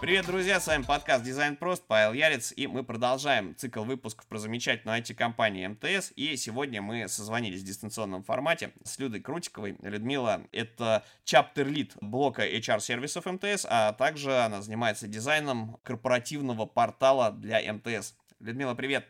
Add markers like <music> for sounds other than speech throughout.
Привет, друзья, с вами подкаст Дизайн Прост, Павел Ярец, и мы продолжаем цикл выпусков про замечательную IT-компанию МТС, и сегодня мы созвонились в дистанционном формате с Людой Крутиковой. Людмила — это чаптер-лид блока HR-сервисов МТС, а также она занимается дизайном корпоративного портала для МТС. Людмила, привет!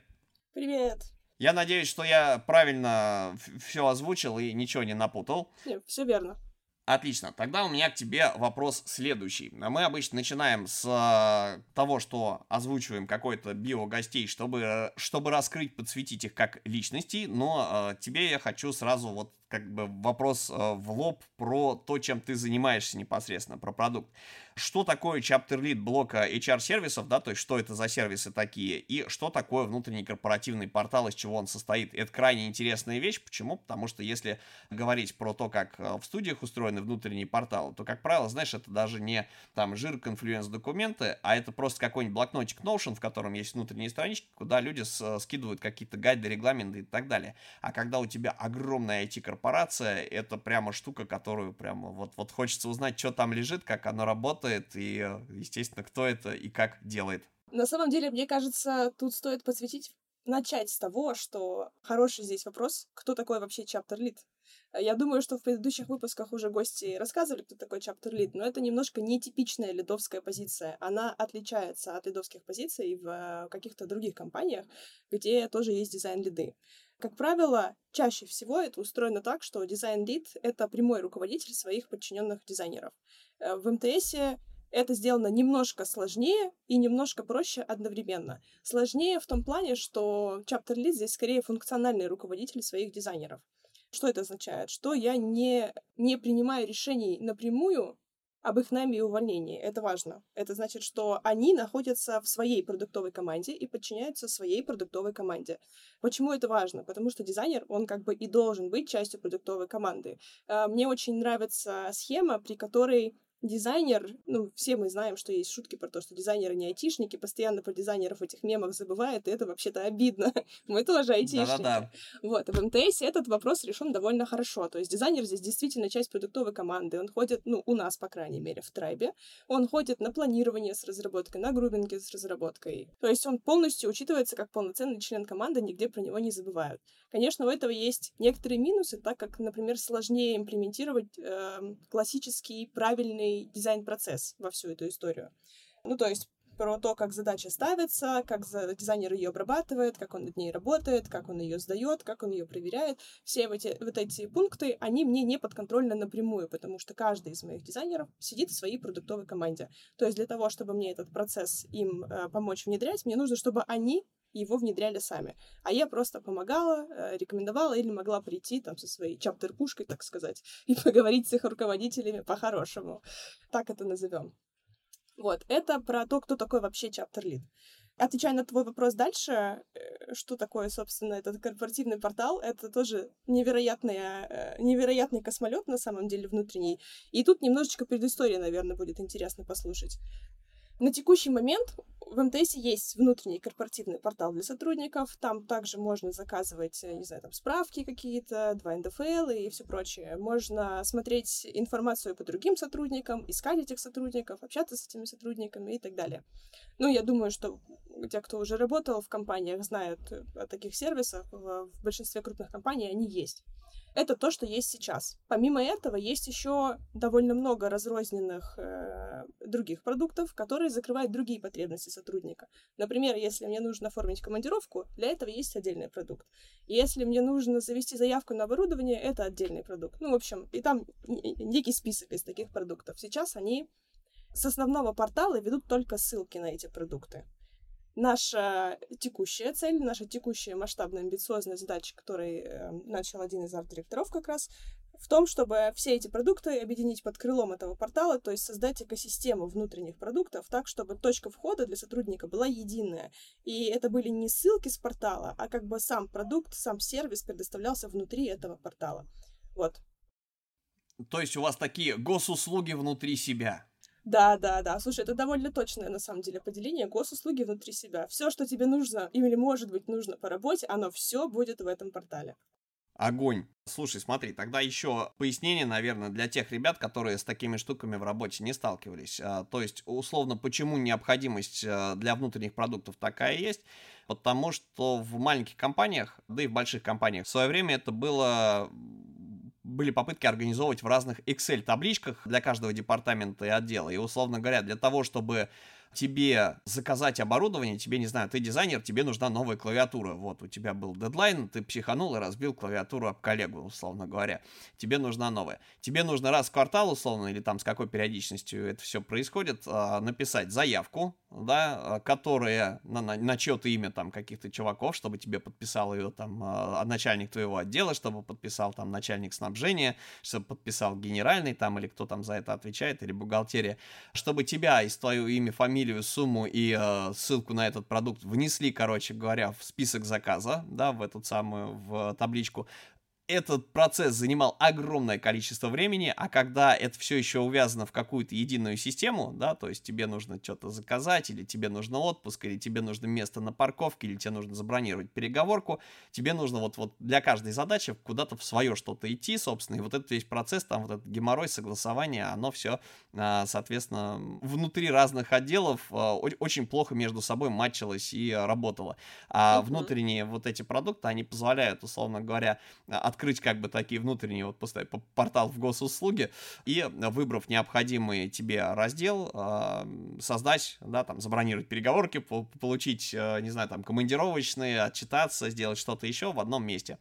Привет! Я надеюсь, что я правильно все озвучил и ничего не напутал. Нет, все верно. Отлично. Тогда у меня к тебе вопрос следующий. Мы обычно начинаем с э, того, что озвучиваем какой-то био гостей, чтобы, чтобы раскрыть, подсветить их как личностей, но э, тебе я хочу сразу вот как бы вопрос э, в лоб про то, чем ты занимаешься непосредственно, про продукт. Что такое chapter lead блока HR-сервисов, да, то есть что это за сервисы такие, и что такое внутренний корпоративный портал, из чего он состоит. Это крайне интересная вещь. Почему? Потому что если говорить про то, как э, в студиях устроены внутренние порталы, то, как правило, знаешь, это даже не там жир, конфлюенс документы, а это просто какой-нибудь блокнотик Notion, в котором есть внутренние странички, куда люди с, скидывают какие-то гайды, регламенты и так далее. А когда у тебя огромная IT-корпорация, корпорация, это прямо штука, которую прямо вот, вот хочется узнать, что там лежит, как оно работает, и, естественно, кто это и как делает. На самом деле, мне кажется, тут стоит посвятить начать с того, что хороший здесь вопрос, кто такой вообще чаптер лид. Я думаю, что в предыдущих выпусках уже гости рассказывали, кто такой чаптер лид, но это немножко нетипичная лидовская позиция. Она отличается от лидовских позиций в э, каких-то других компаниях, где тоже есть дизайн-лиды. Как правило, чаще всего это устроено так, что дизайн-лид — это прямой руководитель своих подчиненных дизайнеров. Э, в МТС это сделано немножко сложнее и немножко проще одновременно. Сложнее в том плане, что Lead здесь скорее функциональный руководитель своих дизайнеров. Что это означает? Что я не, не принимаю решений напрямую об их найме и увольнении. Это важно. Это значит, что они находятся в своей продуктовой команде и подчиняются своей продуктовой команде. Почему это важно? Потому что дизайнер, он как бы и должен быть частью продуктовой команды. А, мне очень нравится схема, при которой дизайнер, ну, все мы знаем, что есть шутки про то, что дизайнеры не айтишники, постоянно про дизайнеров в этих мемах забывают, и это вообще-то обидно. <laughs> мы тоже айтишники. Да-да-да. Вот, а в МТС этот вопрос решен довольно хорошо. То есть дизайнер здесь действительно часть продуктовой команды. Он ходит, ну, у нас, по крайней мере, в Трайбе. Он ходит на планирование с разработкой, на грубинге с разработкой. То есть он полностью учитывается как полноценный член команды, нигде про него не забывают. Конечно, у этого есть некоторые минусы, так как, например, сложнее имплементировать э, классический правильный полный дизайн-процесс во всю эту историю. Ну, то есть про то, как задача ставится, как дизайнер ее обрабатывает, как он над ней работает, как он ее сдает, как он ее проверяет. Все эти, вот эти пункты, они мне не подконтрольны напрямую, потому что каждый из моих дизайнеров сидит в своей продуктовой команде. То есть для того, чтобы мне этот процесс им э, помочь внедрять, мне нужно, чтобы они его внедряли сами. А я просто помогала, э, рекомендовала или могла прийти там со своей чаптер-пушкой, так сказать, <laughs> и поговорить с их руководителями по-хорошему. Так это назовем. Вот, это про то, кто такой вообще чаптер-лид. Отвечая на твой вопрос дальше, э, что такое, собственно, этот корпоративный портал, это тоже невероятный, э, невероятный космолет на самом деле внутренний. И тут немножечко предыстория, наверное, будет интересно послушать. На текущий момент в МТС есть внутренний корпоративный портал для сотрудников. Там также можно заказывать, не знаю, там справки какие-то, 2 НДФЛ и все прочее. Можно смотреть информацию по другим сотрудникам, искать этих сотрудников, общаться с этими сотрудниками и так далее. Ну, я думаю, что те, кто уже работал в компаниях, знают о таких сервисах. В большинстве крупных компаний они есть. Это то, что есть сейчас. Помимо этого, есть еще довольно много разрозненных э, других продуктов, которые закрывают другие потребности сотрудника. Например, если мне нужно оформить командировку, для этого есть отдельный продукт. Если мне нужно завести заявку на оборудование, это отдельный продукт. Ну, в общем, и там некий список из таких продуктов. Сейчас они с основного портала ведут только ссылки на эти продукты. Наша текущая цель, наша текущая масштабная амбициозная задача, которой э, начал один из арт-директоров как раз, в том, чтобы все эти продукты объединить под крылом этого портала, то есть создать экосистему внутренних продуктов так, чтобы точка входа для сотрудника была единая. И это были не ссылки с портала, а как бы сам продукт, сам сервис предоставлялся внутри этого портала. Вот. То есть у вас такие госуслуги внутри себя. Да, да, да. Слушай, это довольно точное на самом деле поделение госуслуги внутри себя. Все, что тебе нужно или может быть нужно по работе, оно все будет в этом портале. Огонь. Слушай, смотри, тогда еще пояснение, наверное, для тех ребят, которые с такими штуками в работе не сталкивались. А, то есть, условно, почему необходимость а, для внутренних продуктов такая есть? Потому что в маленьких компаниях, да и в больших компаниях, в свое время это было были попытки организовывать в разных Excel-табличках для каждого департамента и отдела. И, условно говоря, для того, чтобы тебе заказать оборудование, тебе, не знаю, ты дизайнер, тебе нужна новая клавиатура. Вот, у тебя был дедлайн, ты психанул и разбил клавиатуру об коллегу, условно говоря. Тебе нужна новая. Тебе нужно раз в квартал, условно, или там с какой периодичностью это все происходит, а, написать заявку, да, а, которая на, на, на чье-то имя там каких-то чуваков, чтобы тебе подписал ее там а, начальник твоего отдела, чтобы подписал там начальник снабжения, чтобы подписал генеральный там или кто там за это отвечает, или бухгалтерия, чтобы тебя из твоего имя, фамилию, сумму и э, ссылку на этот продукт внесли, короче говоря, в список заказа, да, в эту самую, в табличку, этот процесс занимал огромное количество времени, а когда это все еще увязано в какую-то единую систему, да, то есть тебе нужно что-то заказать, или тебе нужно отпуск, или тебе нужно место на парковке, или тебе нужно забронировать переговорку, тебе нужно вот, вот для каждой задачи куда-то в свое что-то идти, собственно, и вот этот весь процесс, там вот этот геморрой, согласование, оно все, а, соответственно, внутри разных отделов а, очень плохо между собой матчилось и работало. А внутренние вот эти продукты, они позволяют, условно говоря, от открыть как бы такие внутренние вот поставить портал в госуслуги и, выбрав необходимый тебе раздел, а, создать, да, там, забронировать переговорки, получить, э, не знаю, там, командировочные, отчитаться, сделать что-то еще в одном месте.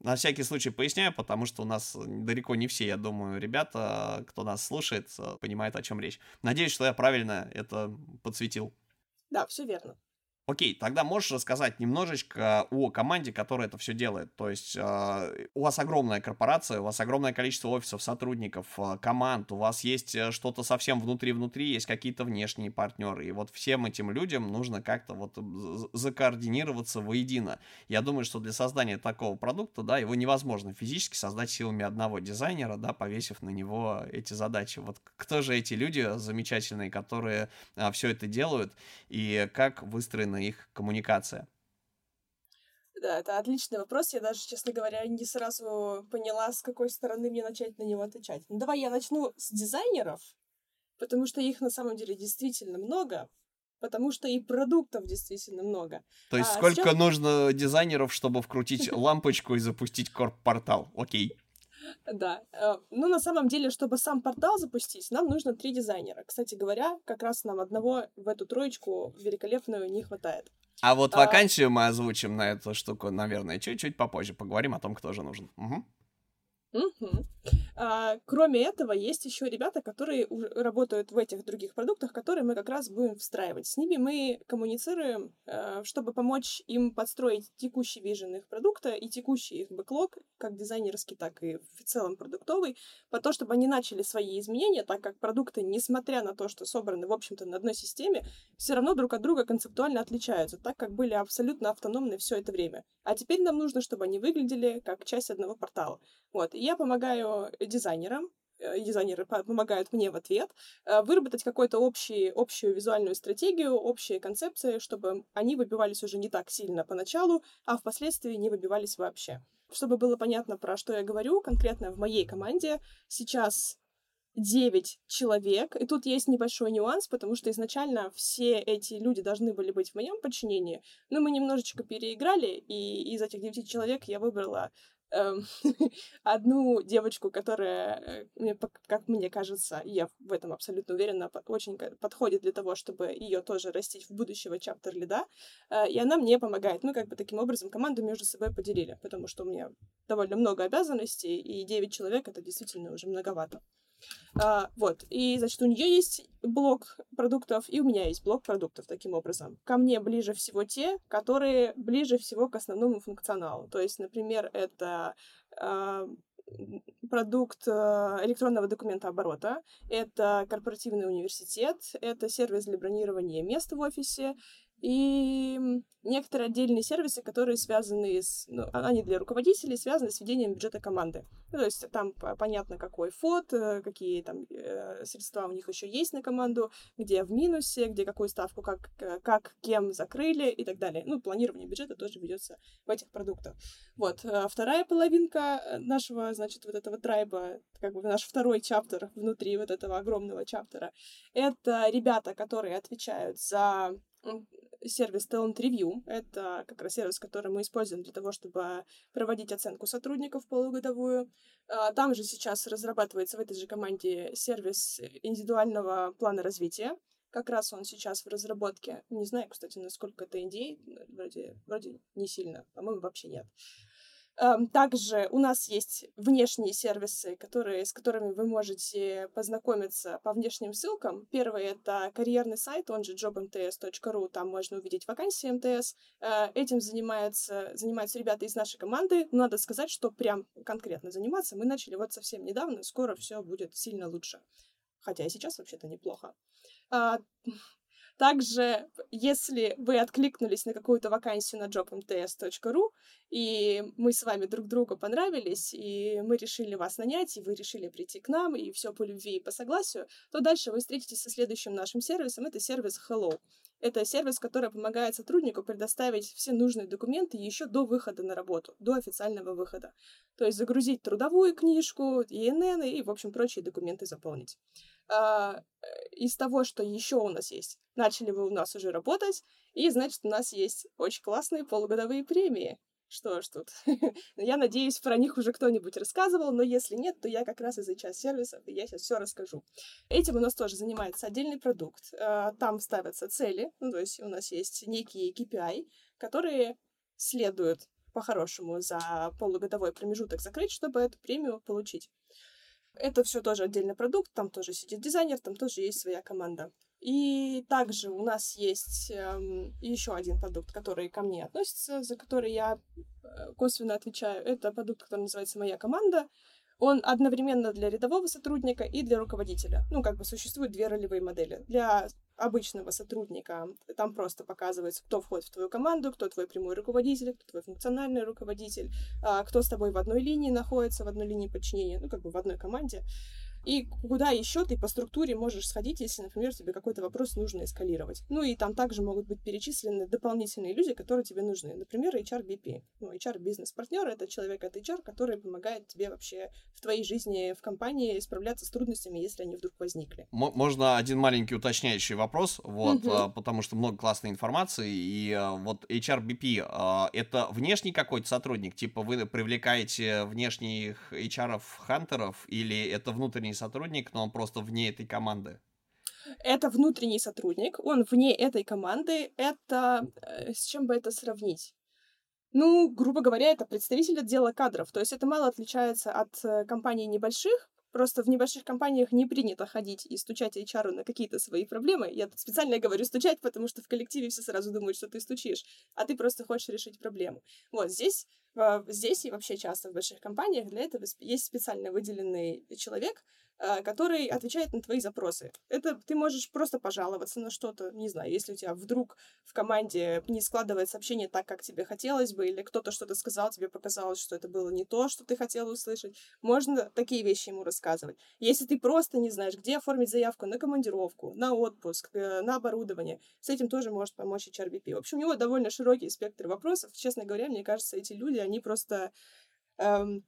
На всякий случай поясняю, потому что у нас далеко не все, я думаю, ребята, кто нас слушает, э, понимают, о чем речь. Надеюсь, что я правильно это подсветил. Да, все верно. Окей, тогда можешь рассказать немножечко о команде, которая это все делает. То есть э, у вас огромная корпорация, у вас огромное количество офисов, сотрудников, э, команд, у вас есть э, что-то совсем внутри-внутри, есть какие-то внешние партнеры. И вот всем этим людям нужно как-то вот закоординироваться воедино. Я думаю, что для создания такого продукта, да, его невозможно физически создать силами одного дизайнера, да, повесив на него эти задачи. Вот кто же эти люди замечательные, которые э, все это делают, и как выстроены выстроена их коммуникация? Да, это отличный вопрос. Я даже, честно говоря, не сразу поняла, с какой стороны мне начать на него отвечать. Ну, давай я начну с дизайнеров, потому что их на самом деле действительно много, потому что и продуктов действительно много. То есть а сколько сейчас... нужно дизайнеров, чтобы вкрутить <laughs> лампочку и запустить корп-портал? Окей. Да. Э, ну, на самом деле, чтобы сам портал запустить, нам нужно три дизайнера. Кстати говоря, как раз нам одного в эту троечку великолепную не хватает. А вот а вакансию а... мы озвучим на эту штуку, наверное, чуть-чуть попозже. Поговорим о том, кто же нужен. Угу. Угу. А, кроме этого, есть еще ребята, которые работают в этих других продуктах, которые мы как раз будем встраивать. С ними мы коммуницируем, а, чтобы помочь им подстроить текущий вижен их продукта и текущий их бэклог, как дизайнерский, так и в целом продуктовый, по то, чтобы они начали свои изменения, так как продукты, несмотря на то, что собраны, в общем-то, на одной системе, все равно друг от друга концептуально отличаются, так как были абсолютно автономны все это время. А теперь нам нужно, чтобы они выглядели как часть одного портала. Вот. Я помогаю дизайнерам, э, дизайнеры помогают мне в ответ, э, выработать какую-то общую визуальную стратегию, общие концепции, чтобы они выбивались уже не так сильно поначалу, а впоследствии не выбивались вообще. Чтобы было понятно, про что я говорю, конкретно в моей команде сейчас 9 человек. И тут есть небольшой нюанс, потому что изначально все эти люди должны были быть в моем подчинении, но мы немножечко переиграли, и из этих 9 человек я выбрала <laughs> одну девочку, которая, э, как мне кажется, я в этом абсолютно уверена, очень подходит для того, чтобы ее тоже растить в будущего чаптер лида, э, и она мне помогает. Мы как бы таким образом команду между собой поделили, потому что у меня довольно много обязанностей, и 9 человек — это действительно уже многовато. А, вот, и, значит, у нее есть блок продуктов, и у меня есть блок продуктов таким образом. Ко мне ближе всего те, которые ближе всего к основному функционалу. То есть, например, это а, продукт а, электронного документа оборота, это корпоративный университет, это сервис для бронирования мест в офисе, и некоторые отдельные сервисы, которые связаны с... Ну, а, они для руководителей связаны с ведением бюджета команды. Ну, то есть там понятно, какой фот, э, какие там э, средства у них еще есть на команду, где в минусе, где какую ставку, как, как кем закрыли и так далее. Ну, планирование бюджета тоже ведется в этих продуктах. Вот. Э, вторая половинка нашего, значит, вот этого трайба, как бы наш второй чаптер внутри вот этого огромного чаптера, это ребята, которые отвечают за сервис Talent Review. Это как раз сервис, который мы используем для того, чтобы проводить оценку сотрудников полугодовую. А, там же сейчас разрабатывается в этой же команде сервис индивидуального плана развития. Как раз он сейчас в разработке. Не знаю, кстати, насколько это NDA. Вроде, вроде не сильно. По-моему, вообще нет. Эм, также у нас есть внешние сервисы, которые, с которыми вы можете познакомиться по внешним ссылкам. Первый — это карьерный сайт, он же jobmts.ru, там можно увидеть вакансии МТС. Э, этим занимаются, занимаются ребята из нашей команды. Надо сказать, что прям конкретно заниматься мы начали вот совсем недавно, скоро все будет сильно лучше. Хотя и сейчас вообще-то неплохо. Также, если вы откликнулись на какую-то вакансию на jobmts.ru, и мы с вами друг другу понравились, и мы решили вас нанять, и вы решили прийти к нам, и все по любви и по согласию, то дальше вы встретитесь со следующим нашим сервисом. Это сервис Hello. Это сервис, который помогает сотруднику предоставить все нужные документы еще до выхода на работу, до официального выхода. То есть загрузить трудовую книжку, ИНН и, в общем, прочие документы заполнить. А, из того, что еще у нас есть. Начали вы у нас уже работать, и значит, у нас есть очень классные полугодовые премии. Что ж тут. <laughs> я надеюсь, про них уже кто-нибудь рассказывал, но если нет, то я как раз из HR сервисов, и я сейчас все расскажу. Этим у нас тоже занимается отдельный продукт. А, там ставятся цели, ну, то есть у нас есть некие KPI, которые следуют по-хорошему за полугодовой промежуток закрыть, чтобы эту премию получить. Это все тоже отдельный продукт, там тоже сидит дизайнер, там тоже есть своя команда. И также у нас есть эм, еще один продукт, который ко мне относится, за который я э, косвенно отвечаю. Это продукт, который называется «Моя команда». Он одновременно для рядового сотрудника и для руководителя. Ну, как бы существуют две ролевые модели. Для обычного сотрудника там просто показывается, кто входит в твою команду, кто твой прямой руководитель, кто твой функциональный руководитель, а, кто с тобой в одной линии находится, в одной линии подчинения, ну, как бы в одной команде. И куда еще ты по структуре можешь сходить, если, например, тебе какой-то вопрос нужно эскалировать. Ну и там также могут быть перечислены дополнительные люди, которые тебе нужны. Например, HR-BP. Ну, HR-бизнес-партнер — это человек от HR, который помогает тебе вообще в твоей жизни в компании справляться с трудностями, если они вдруг возникли. Можно один маленький уточняющий вопрос, вот, угу. потому что много классной информации, и а, вот HR-BP а, — это внешний какой-то сотрудник, типа вы привлекаете внешних HR-хантеров, или это внутренний внутренний сотрудник, но он просто вне этой команды? Это внутренний сотрудник, он вне этой команды. Это... Э, с чем бы это сравнить? Ну, грубо говоря, это представитель отдела кадров. То есть это мало отличается от э, компаний небольших, Просто в небольших компаниях не принято ходить и стучать HR на какие-то свои проблемы. Я тут специально говорю стучать, потому что в коллективе все сразу думают, что ты стучишь, а ты просто хочешь решить проблему. Вот здесь, здесь и вообще часто в больших компаниях для этого есть специально выделенный человек, Э, который отвечает на твои запросы. Это ты можешь просто пожаловаться на что-то, не знаю, если у тебя вдруг в команде не складывается общение так, как тебе хотелось бы, или кто-то что-то сказал, тебе показалось, что это было не то, что ты хотела услышать, можно такие вещи ему рассказывать. Если ты просто не знаешь, где оформить заявку на командировку, на отпуск, э, на оборудование, с этим тоже может помочь HRBP. В общем, у него довольно широкий спектр вопросов. Честно говоря, мне кажется, эти люди, они просто эм,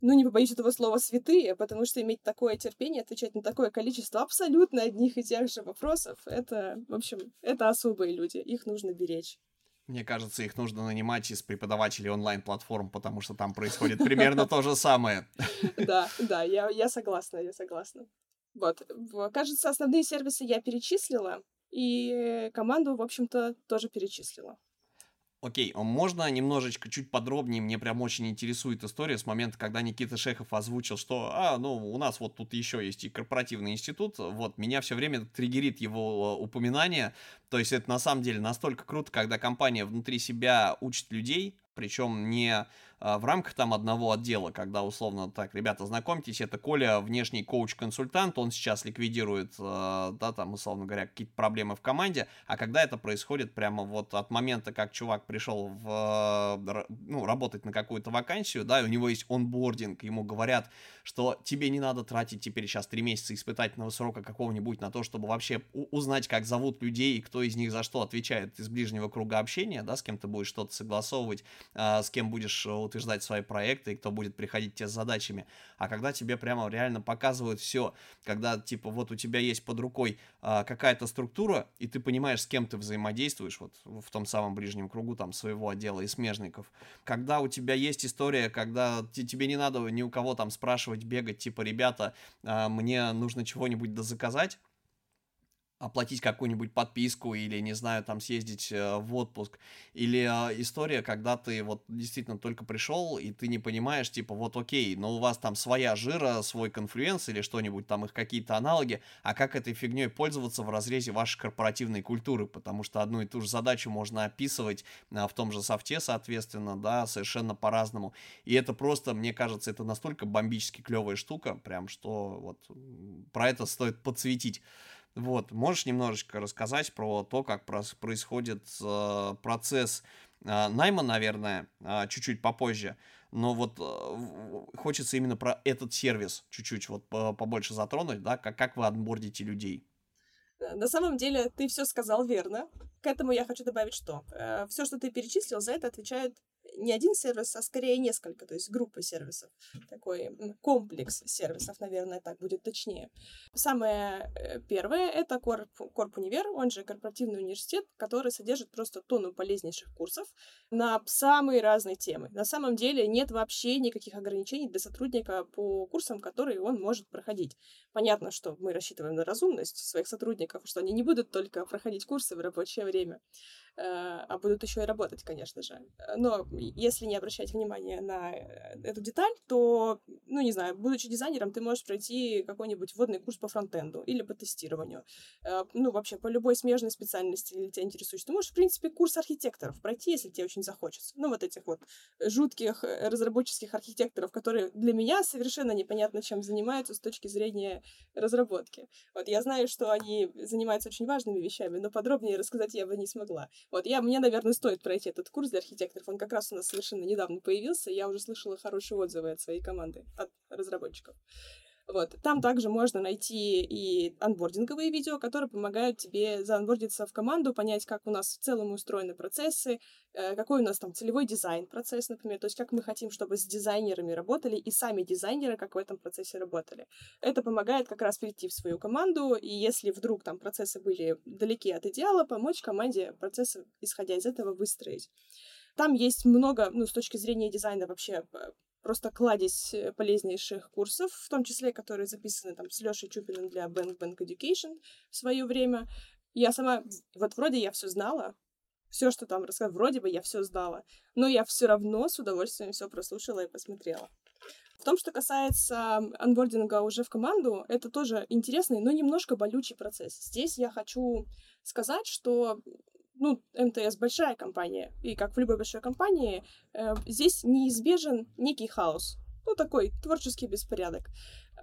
ну, не побоюсь этого слова, святые, потому что иметь такое терпение, отвечать на такое количество абсолютно одних и тех же вопросов, это, в общем, это особые люди, их нужно беречь. Мне кажется, их нужно нанимать из преподавателей онлайн-платформ, потому что там происходит примерно то же самое. Да, да, я, согласна, я согласна. Вот, кажется, основные сервисы я перечислила, и команду, в общем-то, тоже перечислила. Окей, а можно немножечко, чуть подробнее, мне прям очень интересует история с момента, когда Никита Шехов озвучил, что, а, ну, у нас вот тут еще есть и корпоративный институт, вот, меня все время триггерит его э, упоминание, то есть это на самом деле настолько круто, когда компания внутри себя учит людей, причем не в рамках там одного отдела, когда условно так, ребята, знакомьтесь, это Коля, внешний коуч-консультант, он сейчас ликвидирует, да, там, условно говоря, какие-то проблемы в команде, а когда это происходит прямо вот от момента, как чувак пришел в, ну, работать на какую-то вакансию, да, и у него есть онбординг, ему говорят, что тебе не надо тратить теперь сейчас три месяца испытательного срока какого-нибудь на то, чтобы вообще узнать, как зовут людей и кто из них за что отвечает из ближнего круга общения, да, с кем ты будешь что-то согласовывать, э, с кем будешь утверждать свои проекты и кто будет приходить тебе с задачами. А когда тебе прямо реально показывают все, когда типа вот у тебя есть под рукой э, какая-то структура, и ты понимаешь, с кем ты взаимодействуешь, вот в том самом ближнем кругу там своего отдела и смежников, когда у тебя есть история, когда тебе не надо ни у кого там спрашивать, бегать, типа, ребята, э, мне нужно чего-нибудь дозаказать, оплатить какую-нибудь подписку или, не знаю, там съездить э, в отпуск. Или э, история, когда ты вот действительно только пришел, и ты не понимаешь, типа, вот окей, но у вас там своя жира, свой конфлюенс или что-нибудь, там их какие-то аналоги, а как этой фигней пользоваться в разрезе вашей корпоративной культуры, потому что одну и ту же задачу можно описывать э, в том же софте, соответственно, да, совершенно по-разному. И это просто, мне кажется, это настолько бомбически клевая штука, прям, что вот про это стоит подсветить. Вот, можешь немножечко рассказать про то, как происходит э, процесс э, найма, наверное, э, чуть-чуть попозже, но вот хочется именно про этот сервис чуть-чуть вот побольше затронуть, да, как, вы отбордите людей. На самом деле ты все сказал верно. К этому я хочу добавить что. Э, все, что ты перечислил, за это отвечает не один сервис, а скорее несколько, то есть группа сервисов. Такой комплекс сервисов, наверное, так будет точнее. Самое э, первое — это Корп, Корп Универ, он же корпоративный университет, который содержит просто тонну полезнейших курсов на самые разные темы. На самом деле нет вообще никаких ограничений для сотрудника по курсам, которые он может проходить. Понятно, что мы рассчитываем на разумность своих сотрудников, что они не будут только проходить курсы в рабочее время. Э, а будут еще и работать, конечно же. Но если не обращать внимания на э, эту деталь, то, ну, не знаю, будучи дизайнером, ты можешь пройти какой-нибудь вводный курс по фронтенду или по тестированию. Э, ну, вообще, по любой смежной специальности, или тебя интересует. Ты можешь, в принципе, курс архитекторов пройти, если тебе очень захочется. Ну, вот этих вот жутких разработческих архитекторов, которые для меня совершенно непонятно, чем занимаются с точки зрения разработки. Вот я знаю, что они занимаются очень важными вещами, но подробнее рассказать я бы не смогла. Вот, я, мне, наверное, стоит пройти этот курс для архитекторов. Он как раз нас совершенно недавно появился. Я уже слышала хорошие отзывы от своей команды, от разработчиков. Вот. Там также можно найти и анбординговые видео, которые помогают тебе заанбордиться в команду, понять, как у нас в целом устроены процессы, э, какой у нас там целевой дизайн процесс, например, то есть как мы хотим, чтобы с дизайнерами работали и сами дизайнеры как в этом процессе работали. Это помогает как раз прийти в свою команду, и если вдруг там процессы были далеки от идеала, помочь команде процессы, исходя из этого, выстроить. Там есть много, ну, с точки зрения дизайна вообще просто кладезь э, полезнейших курсов, в том числе, которые записаны там с Лешей Чупиным для Bank Bank Education в свое время. Я сама, вот вроде я все знала, все, что там рассказал, вроде бы я все знала, но я все равно с удовольствием все прослушала и посмотрела. В том, что касается анбординга уже в команду, это тоже интересный, но немножко болючий процесс. Здесь я хочу сказать, что ну, МТС большая компания, и как в любой большой компании, э, здесь неизбежен некий хаос. Ну, такой творческий беспорядок.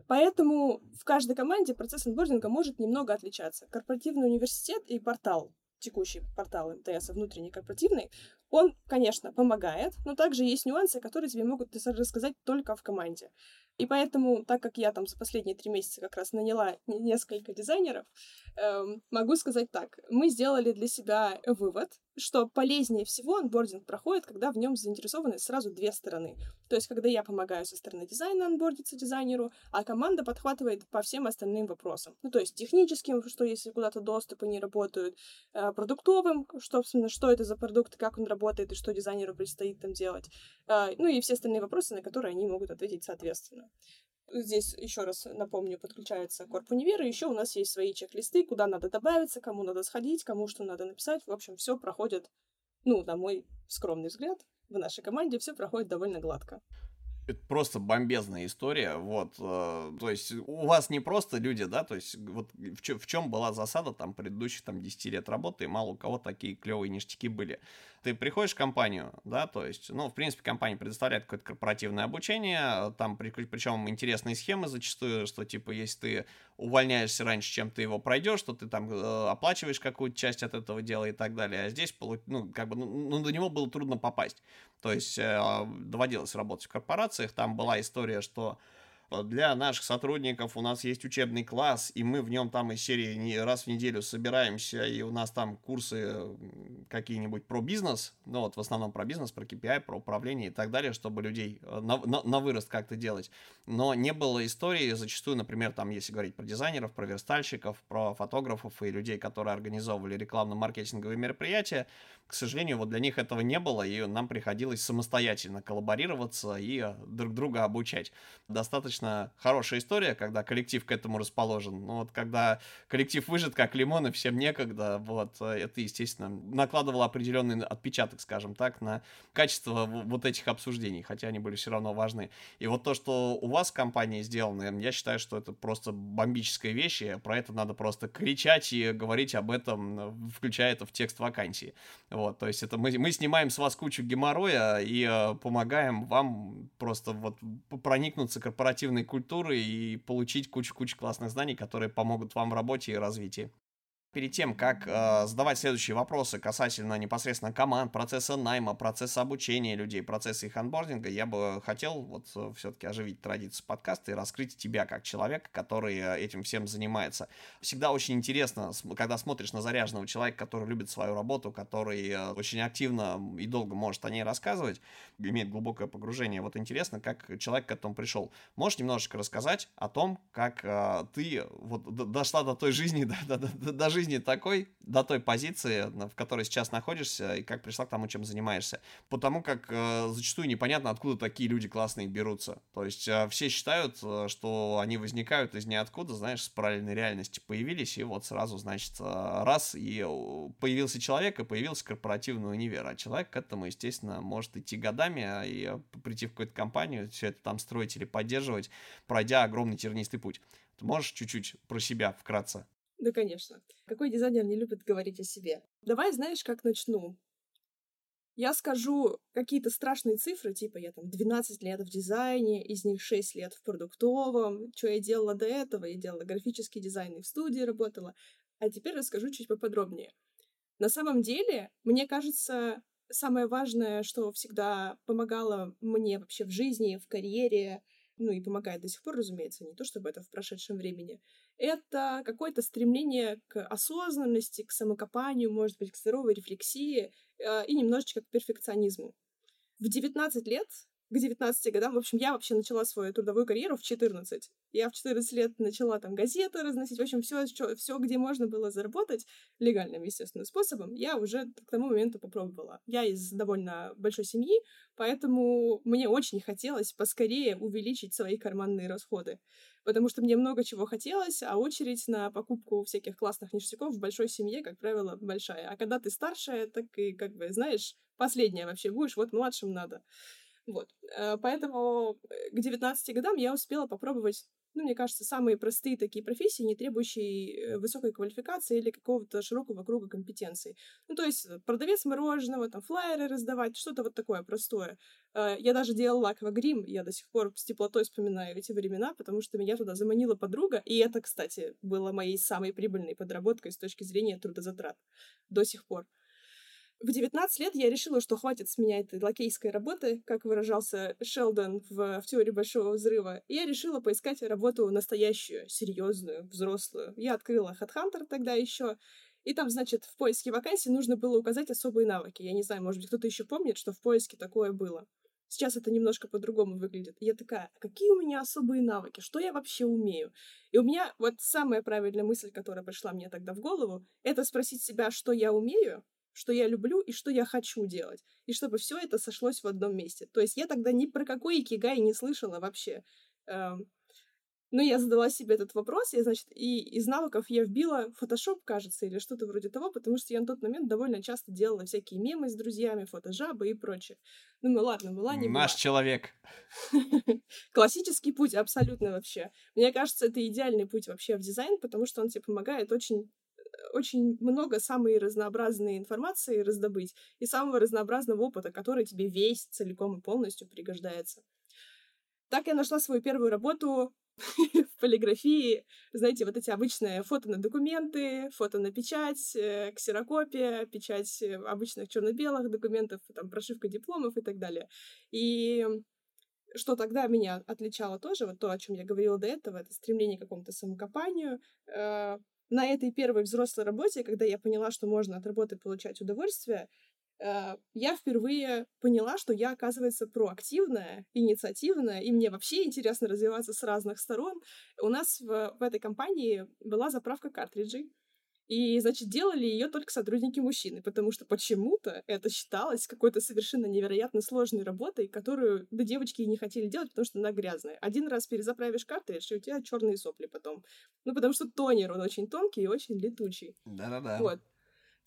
Поэтому в каждой команде процесс анбординга может немного отличаться. Корпоративный университет и портал, текущий портал МТС, внутренний корпоративный, он, конечно, помогает, но также есть нюансы, которые тебе могут рассказать только в команде. И поэтому, так как я там за последние три месяца как раз наняла несколько дизайнеров, эм, могу сказать так. Мы сделали для себя вывод, что полезнее всего анбординг проходит, когда в нем заинтересованы сразу две стороны. То есть, когда я помогаю со стороны дизайна анбордиться дизайнеру, а команда подхватывает по всем остальным вопросам. Ну, то есть, техническим, что если куда-то доступы не работают, э, продуктовым, что, собственно, что это за продукт, как он работает и что дизайнеру предстоит там делать. Э, ну и все остальные вопросы, на которые они могут ответить соответственно. Здесь еще раз напомню, подключается Корп Универ, и еще у нас есть свои чек-листы, куда надо добавиться, кому надо сходить, кому что надо написать. В общем, все проходит, ну, на мой скромный взгляд, в нашей команде все проходит довольно гладко. Это просто бомбезная история, вот, э, то есть у вас не просто люди, да, то есть вот в, чё, в чем была засада там предыдущих там 10 лет работы, и мало у кого такие клевые ништяки были. Ты приходишь в компанию, да, то есть, ну, в принципе, компания предоставляет какое-то корпоративное обучение, там, при, причем интересные схемы зачастую, что, типа, если ты увольняешься раньше, чем ты его пройдешь, что ты там э, оплачиваешь какую-то часть от этого дела и так далее, а здесь, ну, как бы, ну, ну до него было трудно попасть. То есть, э, доводилось работать в корпорациях, там была история, что для наших сотрудников у нас есть учебный класс, и мы в нем там из серии не раз в неделю собираемся, и у нас там курсы какие-нибудь про бизнес, ну вот в основном про бизнес, про KPI, про управление и так далее, чтобы людей э, на, на, на вырост как-то делать. Но не было истории зачастую, например, там, если говорить про дизайнеров, про верстальщиков, про фотографов и людей, которые организовывали рекламно-маркетинговые мероприятия, к сожалению, вот для них этого не было, и нам приходилось самостоятельно коллаборироваться и э, друг друга обучать. Достаточно хорошая история, когда коллектив к этому расположен. Но вот когда коллектив выжит как лимон и всем некогда, вот, э, это, естественно, накладывало определенный отпечаток, скажем так, на качество вот этих обсуждений, хотя они были все равно важны. И вот то, что у вас в компании сделано, я считаю, что это просто бомбическая вещь, и про это надо просто кричать и говорить об этом, включая это в текст вакансии. Вот, то есть это мы, мы снимаем с вас кучу геморроя и э, помогаем вам просто вот проникнуться корпоративной культурой и получить кучу-кучу классных знаний, которые помогут вам в работе и развитии. Перед тем, как э, задавать следующие вопросы касательно непосредственно команд, процесса найма, процесса обучения людей, процесса их анбординга, я бы хотел вот э, все-таки оживить традицию подкаста и раскрыть тебя как человека, который э, этим всем занимается. Всегда очень интересно, когда смотришь на заряженного человека, который любит свою работу, который э, очень активно и долго может о ней рассказывать, имеет глубокое погружение. Вот интересно, как человек к этому пришел. Можешь немножечко рассказать о том, как э, ты вот дошла до той жизни, <laughs> до, до, жизни жизни такой, до той позиции, в которой сейчас находишься, и как пришла к тому, чем занимаешься. Потому как э, зачастую непонятно, откуда такие люди классные берутся. То есть э, все считают, э, что они возникают из ниоткуда, знаешь, с параллельной реальности появились, и вот сразу, значит, э, раз, и появился человек, и появился корпоративный универ. А человек к этому, естественно, может идти годами, а и прийти в какую-то компанию, все это там строить или поддерживать, пройдя огромный тернистый путь. Ты можешь чуть-чуть про себя вкратце да, конечно. Какой дизайнер не любит говорить о себе? Давай, знаешь, как начну? Я скажу какие-то страшные цифры, типа я там 12 лет в дизайне, из них 6 лет в продуктовом, что я делала до этого, я делала графический дизайн и в студии работала, а теперь расскажу чуть поподробнее. На самом деле, мне кажется, самое важное, что всегда помогало мне вообще в жизни, в карьере, ну и помогает до сих пор, разумеется, не то чтобы это в прошедшем времени, это какое-то стремление к осознанности, к самокопанию, может быть, к здоровой рефлексии э, и немножечко к перфекционизму. В 19 лет к 19 годам. В общем, я вообще начала свою трудовую карьеру в 14. Я в 14 лет начала там газеты разносить. В общем, все, все, где можно было заработать легальным, естественным способом, я уже к тому моменту попробовала. Я из довольно большой семьи, поэтому мне очень хотелось поскорее увеличить свои карманные расходы. Потому что мне много чего хотелось, а очередь на покупку всяких классных ништяков в большой семье, как правило, большая. А когда ты старшая, так и, как бы, знаешь, последняя вообще будешь, вот младшим надо. Вот. Э, поэтому э, к 19 годам я успела попробовать ну, мне кажется, самые простые такие профессии, не требующие э, высокой квалификации или какого-то широкого круга компетенций. Ну, то есть продавец мороженого, там, флайеры раздавать, что-то вот такое простое. Я даже делала аквагрим, я до сих пор с теплотой вспоминаю эти времена, потому что меня туда заманила подруга, и это, кстати, было моей самой прибыльной подработкой с точки зрения трудозатрат до сих пор. В 19 лет я решила, что хватит с меня этой лакейской работы, как выражался Шелдон в, в теории Большого Взрыва, и я решила поискать работу настоящую, серьезную, взрослую. Я открыла HeadHunter тогда еще, и там, значит, в поиске вакансий нужно было указать особые навыки. Я не знаю, может быть, кто-то еще помнит, что в поиске такое было. Сейчас это немножко по-другому выглядит. Я такая, «А какие у меня особые навыки? Что я вообще умею? И у меня вот самая правильная мысль, которая пришла мне тогда в голову, это спросить себя, что я умею, что я люблю и что я хочу делать. И чтобы все это сошлось в одном месте. То есть я тогда ни про какой икигай не слышала вообще. Эм, но я задала себе этот вопрос, я, значит, и из навыков я вбила Photoshop, кажется, или что-то вроде того, потому что я на тот момент довольно часто делала всякие мемы с друзьями, фотожабы и прочее. Ну, ладно, была не была. Наш человек. <laughs> Классический путь, абсолютно вообще. Мне кажется, это идеальный путь вообще в дизайн, потому что он тебе помогает очень очень много самой разнообразной информации раздобыть и самого разнообразного опыта, который тебе весь целиком и полностью пригождается. Так я нашла свою первую работу <laughs> в полиграфии, знаете, вот эти обычные фото на документы, фото на печать, э, ксерокопия, печать э, обычных черно-белых документов, там, прошивка дипломов и так далее. И что тогда меня отличало тоже, вот то, о чем я говорила до этого, это стремление к какому-то самокопанию. Э, на этой первой взрослой работе, когда я поняла, что можно от работы получать удовольствие, Э, я впервые поняла, что я, оказывается, проактивная, инициативная, и мне вообще интересно развиваться с разных сторон. У нас в, в этой компании была заправка картриджей, и, значит, делали ее только сотрудники мужчины, потому что почему-то это считалось какой-то совершенно невероятно сложной работой, которую да девочки и не хотели делать, потому что она грязная. Один раз перезаправишь картридж, и у тебя черные сопли потом. Ну, потому что тонер, он очень тонкий и очень летучий. Да-да-да. Вот.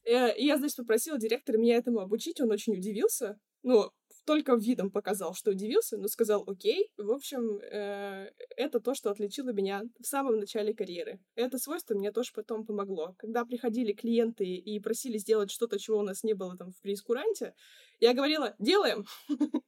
Э, и я, значит, попросила директора меня этому обучить, он очень удивился. Ну, только видом показал, что удивился, но сказал окей. В общем, э, это то, что отличило меня в самом начале карьеры. Это свойство мне тоже потом помогло. Когда приходили клиенты и просили сделать что-то, чего у нас не было там в прейскуранте, я говорила «делаем!» <laughs>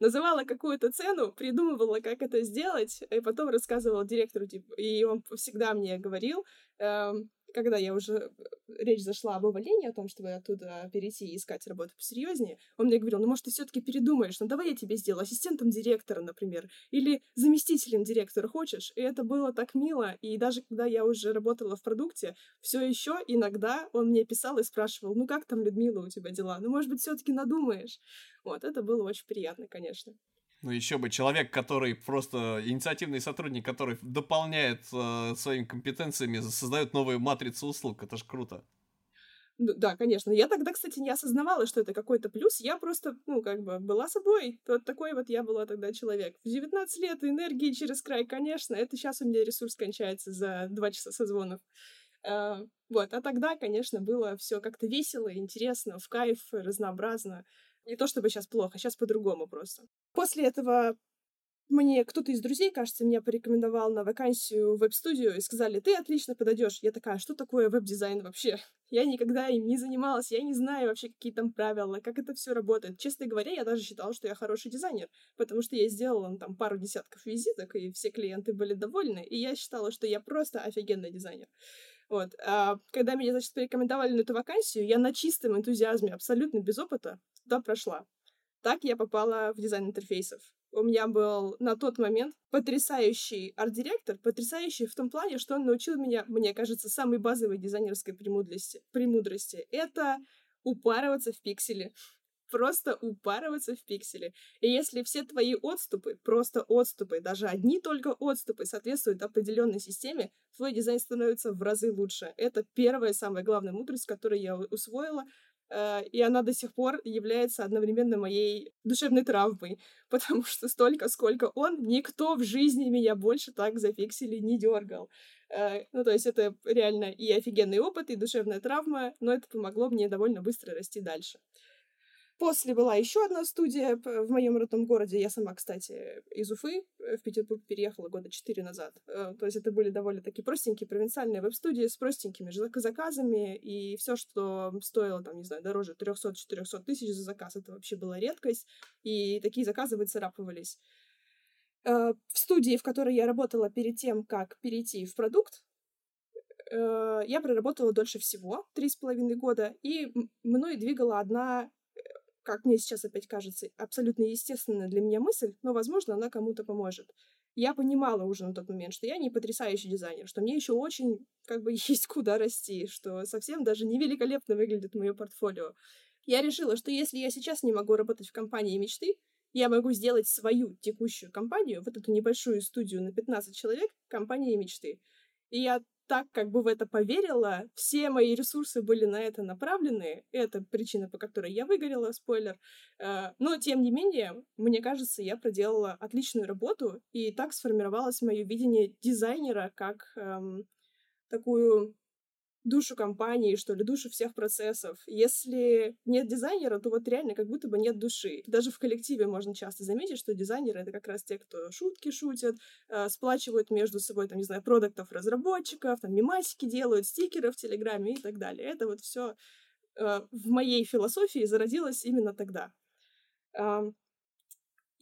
Называла какую-то цену, придумывала, как это сделать, и потом рассказывала директору, типа, и он всегда мне говорил, эм, когда я уже э, речь зашла об увольнении, о том, чтобы оттуда перейти и искать работу посерьезнее, он мне говорил, ну, может, ты все-таки передумаешь, ну, давай я тебе сделаю ассистентом директора, например, или заместителем директора, хочешь? И это было так мило, и даже когда я уже работала в продукте, все еще иногда он мне писал и спрашивал, ну, как там, Людмила, у тебя дела? Ну, может быть, все-таки надумаешь? Вот, это было очень приятно, конечно. Ну, еще бы человек, который просто инициативный сотрудник, который дополняет э, своими компетенциями, создает новые матрицы услуг. Это ж круто. Ну, да, конечно. Я тогда, кстати, не осознавала, что это какой-то плюс. Я просто, ну, как бы, была собой. Вот такой вот я была тогда человек. В 19 лет энергии через край, конечно. Это сейчас у меня ресурс кончается за два часа созвонов. Uh, вот, а тогда, конечно, было все как-то весело, интересно, в кайф, разнообразно. Не то чтобы сейчас плохо, сейчас по-другому просто. После этого мне кто-то из друзей, кажется, меня порекомендовал на вакансию веб-студию и сказали, ты отлично подойдешь. Я такая, что такое веб-дизайн вообще? <laughs> Я никогда им не занималась, я не знаю вообще, какие там правила, как это все работает. Честно говоря, я даже считала, что я хороший дизайнер, потому что я сделала ну, там пару десятков визиток, и все клиенты были довольны, и я считала, что я просто офигенный дизайнер. Вот. А когда меня, значит, порекомендовали на эту вакансию, я на чистом энтузиазме, абсолютно без опыта, туда прошла. Так я попала в дизайн интерфейсов. У меня был на тот момент потрясающий арт-директор, потрясающий в том плане, что он научил меня, мне кажется, самой базовой дизайнерской премудрости. премудрости. Это упарываться в пикселе просто упарываться в пикселе. И если все твои отступы, просто отступы, даже одни только отступы соответствуют определенной системе, твой дизайн становится в разы лучше. Это первая самая главная мудрость, которую я усвоила, и она до сих пор является одновременно моей душевной травмой, <laughs> потому что столько, сколько он, никто в жизни меня больше так за пиксели не дергал. Э, ну, то есть это реально и офигенный опыт, и душевная травма, но это помогло мне довольно быстро расти дальше. После была еще одна студия в моем родном городе. Я сама, кстати, из Уфы э, в Петербург переехала года четыре назад. Э, то есть это были довольно такие простенькие провинциальные веб-студии с простенькими заказами, и все, что стоило, там, не знаю, дороже 300-400 тысяч за заказ, это вообще была редкость, и такие заказы выцарапывались. Э, в студии, в которой я работала перед тем, как перейти в продукт, я проработала дольше всего, три с половиной года, и мной двигала одна как мне сейчас опять кажется, абсолютно естественная для меня мысль, но, возможно, она кому-то поможет. Я понимала уже на тот момент, что я не потрясающий дизайнер, что мне еще очень, как бы, <laughs> есть куда расти, что совсем даже не великолепно выглядит мое портфолио. Я решила, что если я сейчас не могу работать в компании мечты, я могу сделать свою текущую компанию, вот эту небольшую студию на 15 человек, компанией мечты. И я так как бы в это поверила, все мои ресурсы были на это направлены. Это причина, по которой я выгорела, спойлер. Э, но, тем не менее, мне кажется, я проделала отличную работу, и так сформировалось мое видение дизайнера как эм, такую душу компании, что ли, душу всех процессов. Если нет дизайнера, то вот реально как будто бы нет души. Даже в коллективе можно часто заметить, что дизайнеры — это как раз те, кто шутки шутят, э, сплачивают между собой, там, не знаю, продуктов разработчиков, там, мемасики делают, стикеры в Телеграме и так далее. Это вот все э, в моей философии зародилось именно тогда. Э,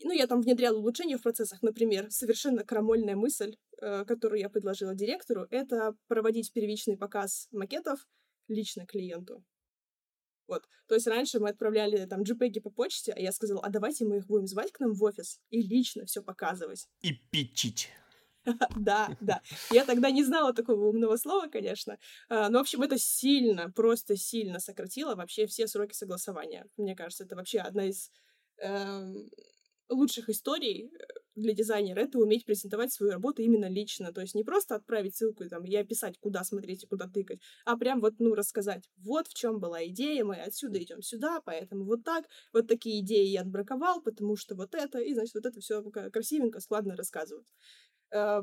ну, я там внедряла улучшения в процессах, например, совершенно крамольная мысль Э, которую я предложила директору, это проводить первичный показ макетов лично клиенту. Вот. То есть раньше мы отправляли там JPEG по почте, а я сказала, а давайте мы их будем звать к нам в офис и лично все показывать. И пичить. <laughs> Да, да. Я тогда не знала такого умного слова, конечно. А, но, в общем, это сильно, просто сильно сократило вообще все сроки согласования. Мне кажется, это вообще одна из эм, лучших историй э, для дизайнера — это уметь презентовать свою работу именно лично. То есть не просто отправить ссылку там, и описать, куда смотреть и куда тыкать, а прям вот, ну, рассказать, вот в чем была идея, мы отсюда идем сюда, поэтому вот так, вот такие идеи я отбраковал, потому что вот это, и, значит, вот это все красивенько, складно рассказывают. Э,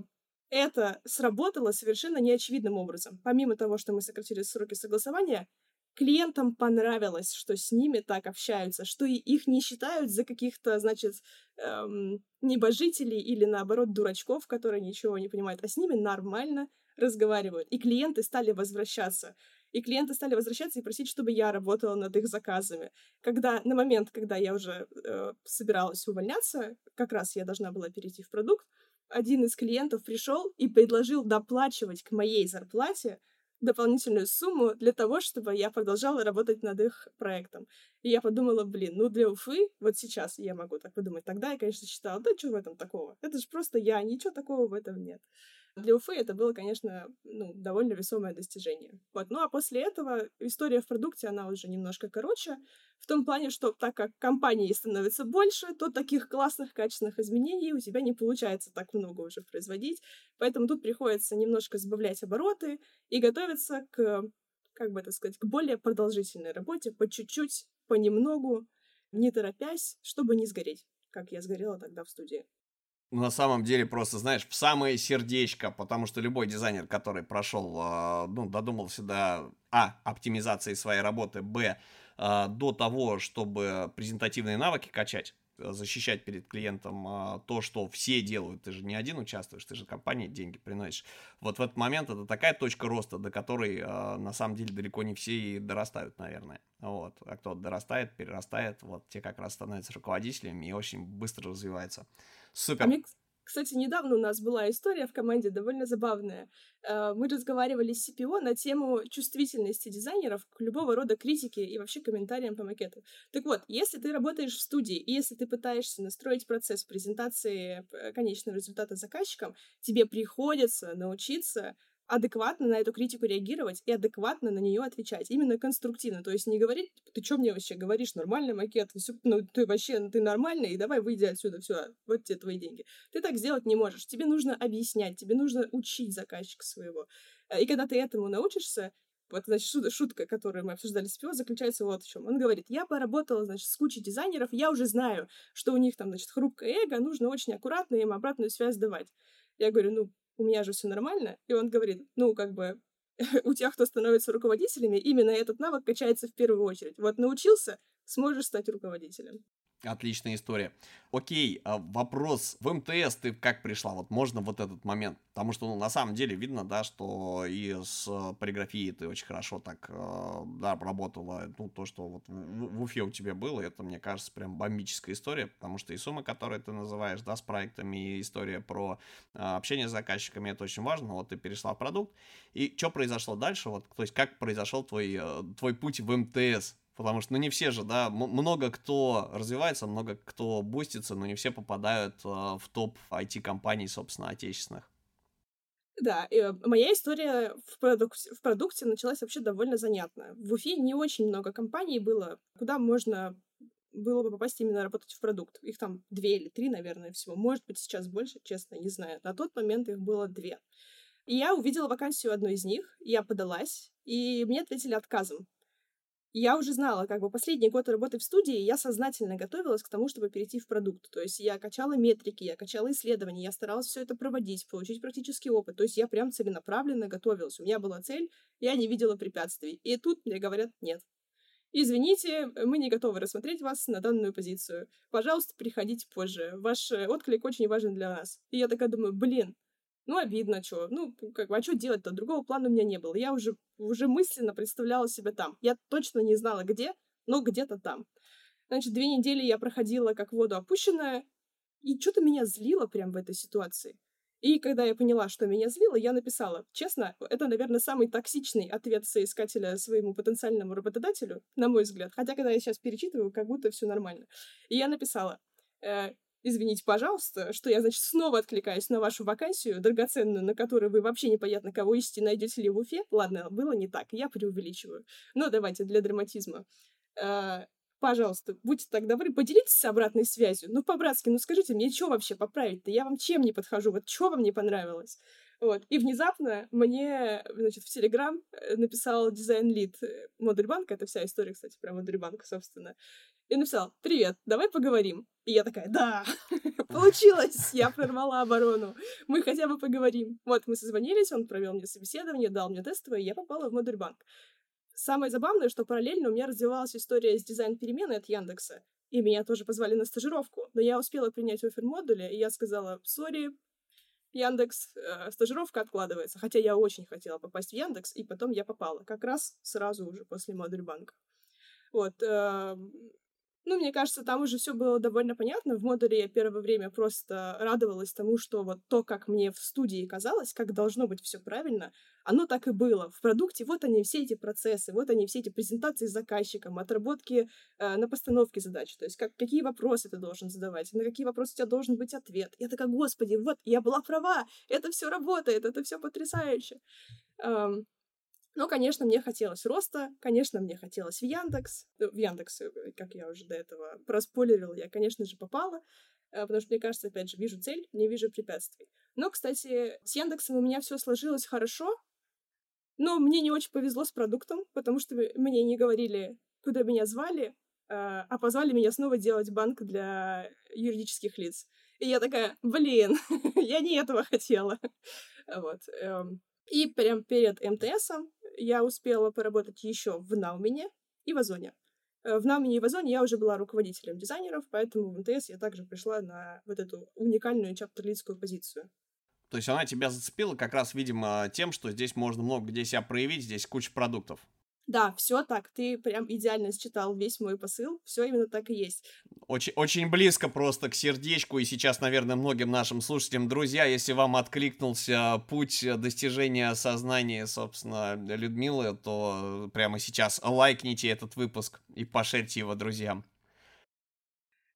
это сработало совершенно неочевидным образом. Помимо того, что мы сократили сроки согласования, клиентам понравилось, что с ними так общаются, что их не считают за каких-то, значит, эм, небожителей или, наоборот, дурачков, которые ничего не понимают, а с ними нормально разговаривают. И клиенты стали возвращаться. И клиенты стали возвращаться и просить, чтобы я работала над их заказами. Когда на момент, когда я уже э, собиралась увольняться, как раз я должна была перейти в продукт, один из клиентов пришел и предложил доплачивать к моей зарплате дополнительную сумму для того, чтобы я продолжала работать над их проектом. И я подумала, блин, ну для Уфы, вот сейчас я могу так подумать. Тогда я, конечно, считала, да что в этом такого? Это же просто я, ничего такого в этом нет. Для Уфы это было, конечно, ну, довольно весомое достижение. Вот. Ну а после этого история в продукте, она уже немножко короче, в том плане, что так как компании становится больше, то таких классных, качественных изменений у тебя не получается так много уже производить. Поэтому тут приходится немножко сбавлять обороты и готовиться к, как бы это сказать, к более продолжительной работе, по чуть-чуть, понемногу, не торопясь, чтобы не сгореть, как я сгорела тогда в студии на самом деле просто, знаешь, в самое сердечко, потому что любой дизайнер, который прошел, а, ну, додумался до, а, оптимизации своей работы, б, а, до того, чтобы презентативные навыки качать, защищать перед клиентом а, то, что все делают. Ты же не один участвуешь, ты же компании деньги приносишь. Вот в этот момент это такая точка роста, до которой на самом деле далеко не все и дорастают, наверное. Вот. А кто дорастает, перерастает, вот те как раз становятся руководителями и очень быстро развиваются. Супер. А мне, кстати, недавно у нас была история в команде довольно забавная. Э, мы разговаривали с CPO на тему чувствительности дизайнеров к любого рода критике и вообще комментариям по макету. Так вот, если ты работаешь в студии, и если ты пытаешься настроить процесс презентации э, конечного результата заказчикам, тебе приходится научиться адекватно на эту критику реагировать и адекватно на нее отвечать. Именно конструктивно. То есть не говорить, ты что мне вообще говоришь, нормальный макет, ну ты вообще, ты нормальный, и давай выйди отсюда, все, вот тебе твои деньги. Ты так сделать не можешь. Тебе нужно объяснять, тебе нужно учить заказчика своего. Э, и когда ты этому научишься, вот, значит, шутка, которую мы обсуждали с Пио, заключается вот в чем. Он говорит, я поработала, значит, с кучей дизайнеров, я уже знаю, что у них там, значит, хрупкое эго, нужно очень аккуратно им обратную связь давать. Я говорю, ну, у меня же все нормально. И он говорит, ну, как бы, <laughs> у тех, кто становится руководителями, именно этот навык качается в первую очередь. Вот научился, сможешь стать руководителем. Отличная история. Окей, а вопрос. В МТС ты как пришла? Вот можно вот этот момент? Потому что, ну, на самом деле видно, да, что и с э, полиграфией ты очень хорошо так, э, да, работала. Ну, то, что вот в, Уфе у тебя было, это, мне кажется, прям бомбическая история, потому что и суммы, которые ты называешь, да, с проектами, и история про общение с заказчиками, это очень важно. Вот ты перешла в продукт. И что произошло дальше? Вот, то есть, как произошел твой, твой путь в МТС? Потому что, ну, не все же, да, много кто развивается, много кто бустится, но не все попадают э, в топ IT-компаний, собственно, отечественных. Да, и э, моя история в, продук... в продукте началась вообще довольно занятно. В Уфе не очень много компаний было, куда можно было бы попасть именно работать в продукт. Их там две или три, наверное, всего. Может быть, сейчас больше, честно, не знаю. На тот момент их было две. И я увидела вакансию одной из них, я подалась, и мне ответили отказом. Я уже знала, как бы последний год работы в студии, я сознательно готовилась к тому, чтобы перейти в продукт. То есть я качала метрики, я качала исследования, я старалась все это проводить, получить практический опыт. То есть я прям целенаправленно готовилась. У меня была цель, я не видела препятствий. И тут мне говорят нет. Извините, мы не готовы рассмотреть вас на данную позицию. Пожалуйста, приходите позже. Ваш э, отклик очень важен для нас. И я такая думаю, блин, ну, обидно, что. Ну, как бы, а что делать-то? Другого плана у меня не было. Я уже, уже мысленно представляла себя там. Я точно не знала, где, но где-то там. Значит, две недели я проходила как воду опущенная, и что-то меня злило прям в этой ситуации. И когда я поняла, что меня злило, я написала, честно, это, наверное, самый токсичный ответ соискателя своему потенциальному работодателю, на мой взгляд. Хотя, когда я сейчас перечитываю, как будто все нормально. И я написала, э, извините, пожалуйста, что я, значит, снова откликаюсь на вашу вакансию, драгоценную, на которой вы вообще непонятно кого ищете, найдете ли в Уфе. Ладно, было не так, я преувеличиваю. Но давайте для драматизма. Э, пожалуйста, будьте так добры, поделитесь обратной связью. Ну, по-братски, ну скажите мне, что вообще поправить-то? Я вам чем не подхожу? Вот что вам не понравилось? Вот. И внезапно мне, значит, в Телеграм э, написал дизайн-лид э, Модульбанка, это вся история, кстати, про Модульбанк, собственно, и написал «Привет, давай поговорим». И я такая «Да, <laughs> получилось, <laughs> я прорвала оборону, мы хотя бы поговорим». Вот, мы созвонились, он провел мне собеседование, дал мне тестовое, и я попала в Модульбанк. Самое забавное, что параллельно у меня развивалась история с дизайн-перемены от Яндекса, и меня тоже позвали на стажировку, но я успела принять офер модуля, и я сказала «Сори, Яндекс, э, стажировка откладывается», хотя я очень хотела попасть в Яндекс, и потом я попала, как раз сразу уже после модуль-банка. Вот, э, ну, мне кажется, там уже все было довольно понятно. В модуле я первое время просто радовалась тому, что вот то, как мне в студии казалось, как должно быть все правильно, оно так и было. В продукте вот они все эти процессы, вот они все эти презентации с заказчиком, отработки э, на постановке задач. То есть как, какие вопросы ты должен задавать, на какие вопросы у тебя должен быть ответ. Я такая, господи, вот, я была права, это все работает, это все потрясающе. Um, но, конечно, мне хотелось роста, конечно, мне хотелось в Яндекс. Ну, в Яндекс, э, как я уже до этого проспойлерила, я, конечно же, попала, э, потому что, мне кажется, опять же, вижу цель, не вижу препятствий. Но, кстати, с Яндексом у меня все сложилось хорошо, но мне не очень повезло с продуктом, потому что мне не говорили, куда меня звали, а, а позвали меня снова делать банк для юридических лиц. И я такая, блин, <laughs> я не этого хотела. <laughs> Вот. Эм. И прям перед МТСом я успела поработать еще в Наумене и в Озоне. Э, в Наумене и в Озоне я уже была руководителем дизайнеров, поэтому в МТС я также пришла на вот эту уникальную чаптерлидскую позицию. То есть она тебя зацепила как раз, видимо, тем, что здесь можно много где себя проявить, здесь куча продуктов. Да, все так. Ты прям идеально считал весь мой посыл. Все именно так и есть. Очень, очень близко просто к сердечку. И сейчас, наверное, многим нашим слушателям, друзья, если вам откликнулся путь достижения сознания, собственно, Людмилы, то прямо сейчас лайкните этот выпуск и пошерьте его друзьям.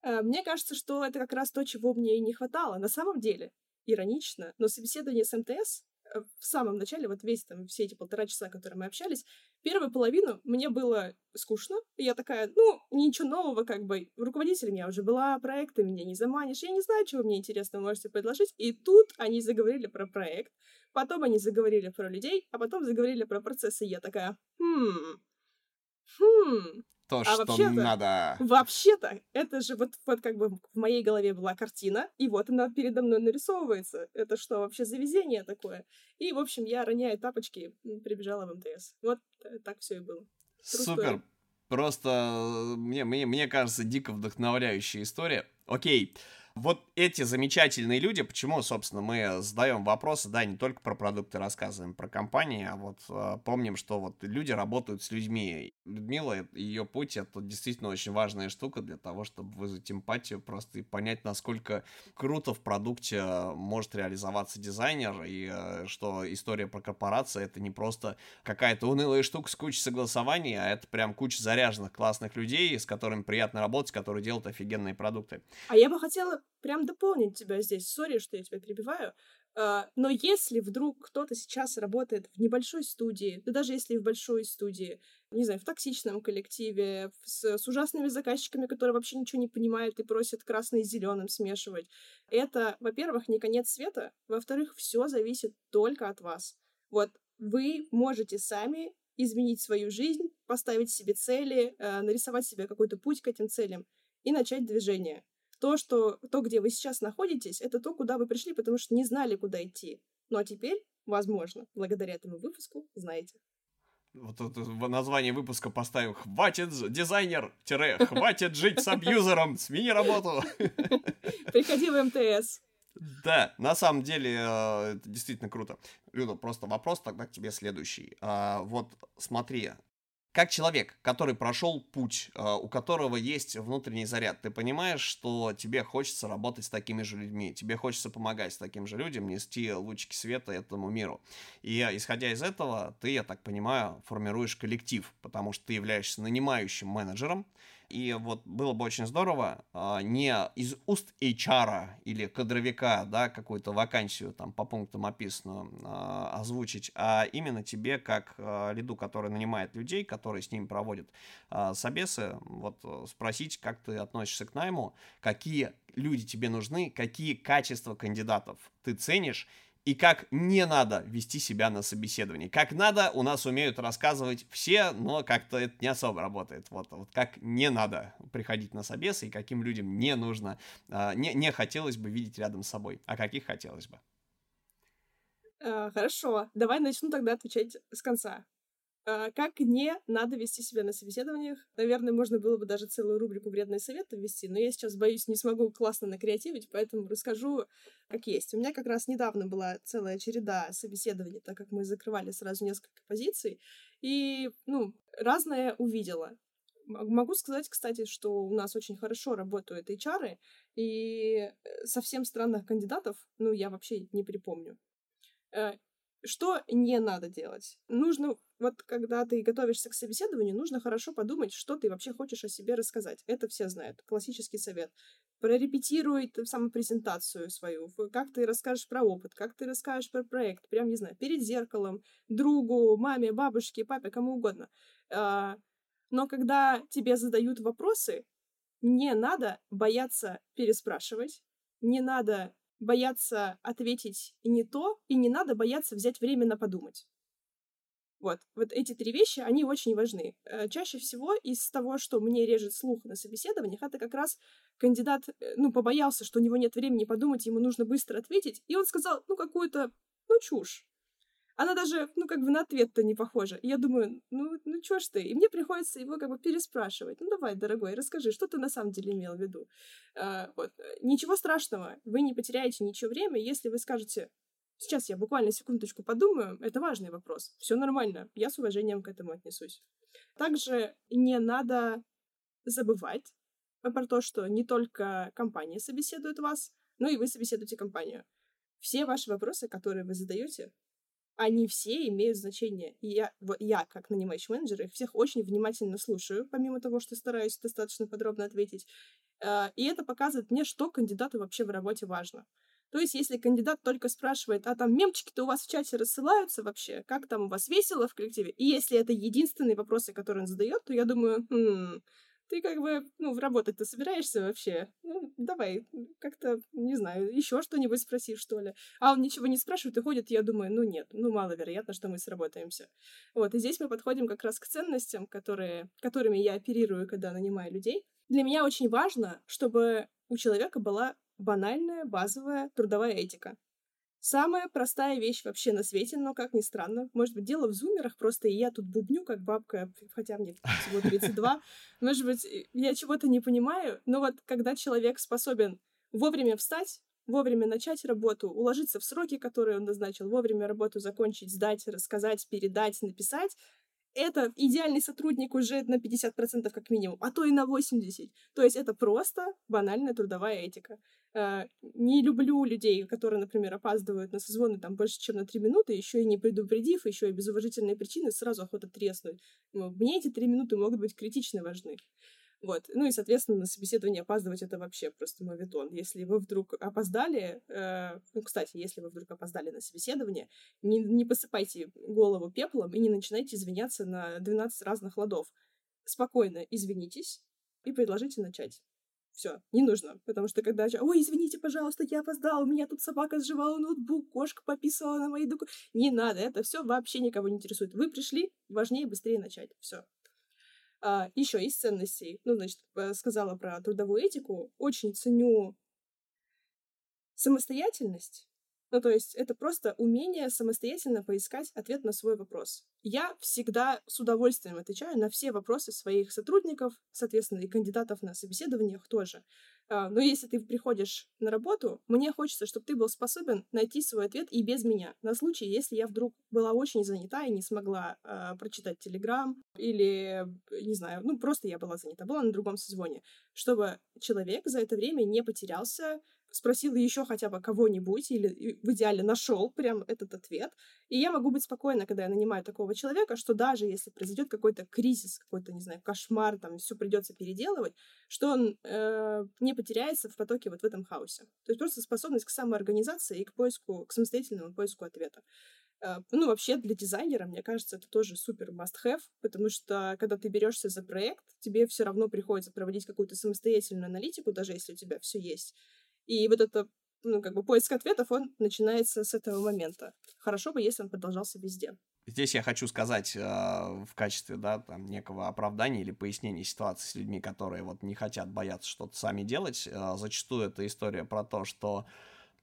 Э, мне кажется, что это как раз то, чего мне и не хватало. На самом деле, иронично, но собеседование с МТС Э, в самом начале, вот весь там, все эти полтора часа, которые мы общались, первую половину мне было скучно. Я такая, ну, ничего нового, как бы, руководителем я уже была, проекты меня не заманишь, я не знаю, чего мне интересно можете предложить. И тут они заговорили про проект, потом они заговорили про людей, а потом заговорили про процессы. Я такая, хм, хм, то, а что надо. Вообще-то, это же вот, вот как бы в моей голове была картина, и вот она передо мной нарисовывается. Это что вообще за везение такое? И, в общем, я, роняя тапочки, прибежала в МТС. Вот э, так все и было. Супер. Просто э, мне, мне, мне кажется, дико вдохновляющая история. Окей. Вот эти замечательные люди, почему, собственно, мы задаем вопросы, да, не только про продукты рассказываем, про компании, а вот э, помним, что вот люди работают с людьми. Людмила и ее путь это действительно очень важная штука для того, чтобы вызвать эмпатию, просто и понять, насколько круто в продукте может реализоваться дизайнер, и э, что история про корпорации это не просто какая-то унылая штука с кучей согласований, а это прям куча заряженных классных людей, с которыми приятно работать, которые делают офигенные продукты. А я бы хотела прям дополнить тебя здесь. Сори, что я тебя перебиваю. А, но если вдруг кто-то сейчас работает в небольшой студии, да даже если в большой студии, не знаю, в токсичном коллективе, с, с ужасными заказчиками, которые вообще ничего не понимают и просят красный с зеленым смешивать, это, во-первых, не конец света, во-вторых, все зависит только от вас. Вот вы можете сами изменить свою жизнь, поставить себе цели, э, нарисовать себе какой-то путь к этим целям и начать движение. То, что, то, где вы сейчас находитесь, это то, куда вы пришли, потому что не знали, куда идти. Ну а теперь, возможно, благодаря этому выпуску, знаете. Вот это название выпуска поставим «Хватит, дизайнер, тире, хватит жить с абьюзером, смени работу». <laughs> Приходи в МТС. Да, на самом деле э, это действительно круто. Люда, просто вопрос тогда к тебе следующий. А, вот смотри, как человек, который прошел путь, а, у которого есть внутренний заряд, ты понимаешь, что тебе хочется работать с такими же людьми, тебе хочется помогать с таким же людям, нести лучики света этому миру. И исходя из этого, ты, я так понимаю, формируешь коллектив, потому что ты являешься нанимающим менеджером, и вот было бы очень здорово а, не из уст HR или кадровика, да, какую-то вакансию там по пунктам описанную а, озвучить, а именно тебе, как а, лиду, который нанимает людей, которые с ними проводят а, собесы, вот спросить, как ты относишься к найму, какие люди тебе нужны, какие качества кандидатов ты ценишь, и как не надо вести себя на собеседовании. Как надо, у нас умеют рассказывать все, но как-то это не особо работает. Вот, вот как не надо приходить на собесы и каким людям не нужно, а, не, не хотелось бы видеть рядом с собой, а каких хотелось бы. А, хорошо, давай начну тогда отвечать с конца. А, как не надо вести себя на собеседованиях. Наверное, можно было бы даже целую рубрику «Вредные советы» ввести, но я сейчас, боюсь, не смогу классно накреативить, поэтому расскажу, как есть. У меня как раз недавно была целая череда собеседований, так как мы закрывали сразу несколько позиций, и, ну, разное увидела. Могу сказать, кстати, что у нас очень хорошо работают HR, и э, совсем странных кандидатов, ну, я вообще не припомню. Что не надо делать? Нужно, вот когда ты готовишься к собеседованию, нужно хорошо подумать, что ты вообще хочешь о себе рассказать. Это все знают. Классический совет. Прорепетируй самопрезентацию свою. Как ты расскажешь про опыт, как ты расскажешь про проект. Прям, не знаю, перед зеркалом, другу, маме, бабушке, папе, кому угодно. А, но когда тебе задают вопросы, не надо бояться переспрашивать, не надо бояться ответить не то, и не надо бояться взять время на подумать. Вот, вот эти три вещи, они очень важны. Э, чаще всего из того, что мне режет слух на собеседованиях, это как раз кандидат, э, ну, побоялся, что у него нет времени подумать, ему нужно быстро ответить, и он сказал, ну, какую-то, ну, чушь она даже, ну, как бы на ответ-то не похожа. И я думаю, ну, ну чё ж ты? И мне приходится его как бы переспрашивать. Ну, давай, дорогой, расскажи, что ты на самом деле имел в виду? А, вот. Ничего страшного, вы не потеряете ничего время, если вы скажете, сейчас я буквально секундочку подумаю, это важный вопрос. Все нормально, я с уважением к этому отнесусь. Также не надо забывать про то, что не только компания собеседует вас, но и вы собеседуете компанию. Все ваши вопросы, которые вы задаете, они все имеют значение. И я, я как нанимающий менеджер, их всех очень внимательно слушаю, помимо того, что стараюсь достаточно подробно ответить. А, и это показывает мне, что кандидату вообще в работе важно. То есть, если кандидат только спрашивает, а там мемчики-то у вас в чате рассылаются вообще, как там у вас весело в коллективе, и если это единственные вопросы, которые он задает, то я думаю, хм, ты как бы, ну, работать-то собираешься вообще? Ну, давай, как-то, не знаю, еще что-нибудь спроси, что ли. А он ничего не спрашивает и ходит, я думаю, ну нет, ну маловероятно, что мы сработаемся. Вот, и здесь мы подходим как раз к ценностям, которые, которыми я оперирую, когда нанимаю людей. Для меня очень важно, чтобы у человека была банальная, базовая трудовая этика. Самая простая вещь вообще на свете, но, как ни странно, может быть, дело в зумерах, просто и я тут бубню, как бабка, хотя мне всего 32. <laughs> Может быть, я чего-то не понимаю, но вот когда человек способен вовремя встать, вовремя начать работу, уложиться в сроки, которые он назначил, вовремя работу закончить, сдать, рассказать, передать, написать, это идеальный сотрудник уже на 50% как минимум, а то и на 80%. То есть это просто банальная трудовая этика. Э, не люблю людей, которые, например, опаздывают на созвоны там больше, чем на 3 минуты, еще и не предупредив, еще и без уважительной причины, сразу охота треснуть. Мне эти 3 минуты могут быть критично важны. Вот. Ну и, соответственно, на собеседование опаздывать это вообще просто моветон. Если вы вдруг опоздали, э, ну, кстати, если вы вдруг опоздали на собеседование, не, не посыпайте голову пеплом и не начинайте извиняться на 12 разных ладов. Спокойно извинитесь и предложите начать. Все, не нужно. Потому что когда... Ой, извините, пожалуйста, я опоздал, у меня тут собака сживала ноутбук, кошка пописала на мои документы. Не надо, это все вообще никого не интересует. Вы пришли, важнее быстрее начать. Все. А, еще из ценностей. Ну, значит, э, сказала про трудовую этику. Очень ценю самостоятельность ну, то есть это просто умение самостоятельно поискать ответ на свой вопрос. Я всегда с удовольствием отвечаю на все вопросы своих сотрудников, соответственно, и кандидатов на собеседованиях тоже. А, но если ты приходишь на работу, мне хочется, чтобы ты был способен найти свой ответ и без меня. На случай, если я вдруг была очень занята и не смогла э, прочитать Телеграм или, не знаю, ну просто я была занята, была на другом созвоне, чтобы человек за это время не потерялся, спросил еще хотя бы кого-нибудь или в идеале нашел прям этот ответ. И я могу быть спокойна, когда я нанимаю такого человека, что даже если произойдет какой-то кризис, какой-то, не знаю, кошмар, там все придется переделывать, что он э, не потеряется в потоке вот в этом хаосе. То есть просто способность к самоорганизации и к поиску, к самостоятельному поиску ответа. Э, ну, вообще, для дизайнера, мне кажется, это тоже супер must-have, потому что, когда ты берешься за проект, тебе все равно приходится проводить какую-то самостоятельную аналитику, даже если у тебя все есть. И вот это, ну, как бы поиск ответов, он начинается с этого момента. Хорошо бы, если он продолжался везде. Здесь я хочу сказать э, в качестве, да, там, некого оправдания или пояснения ситуации с людьми, которые вот не хотят, бояться что-то сами делать. Э, зачастую это история про то, что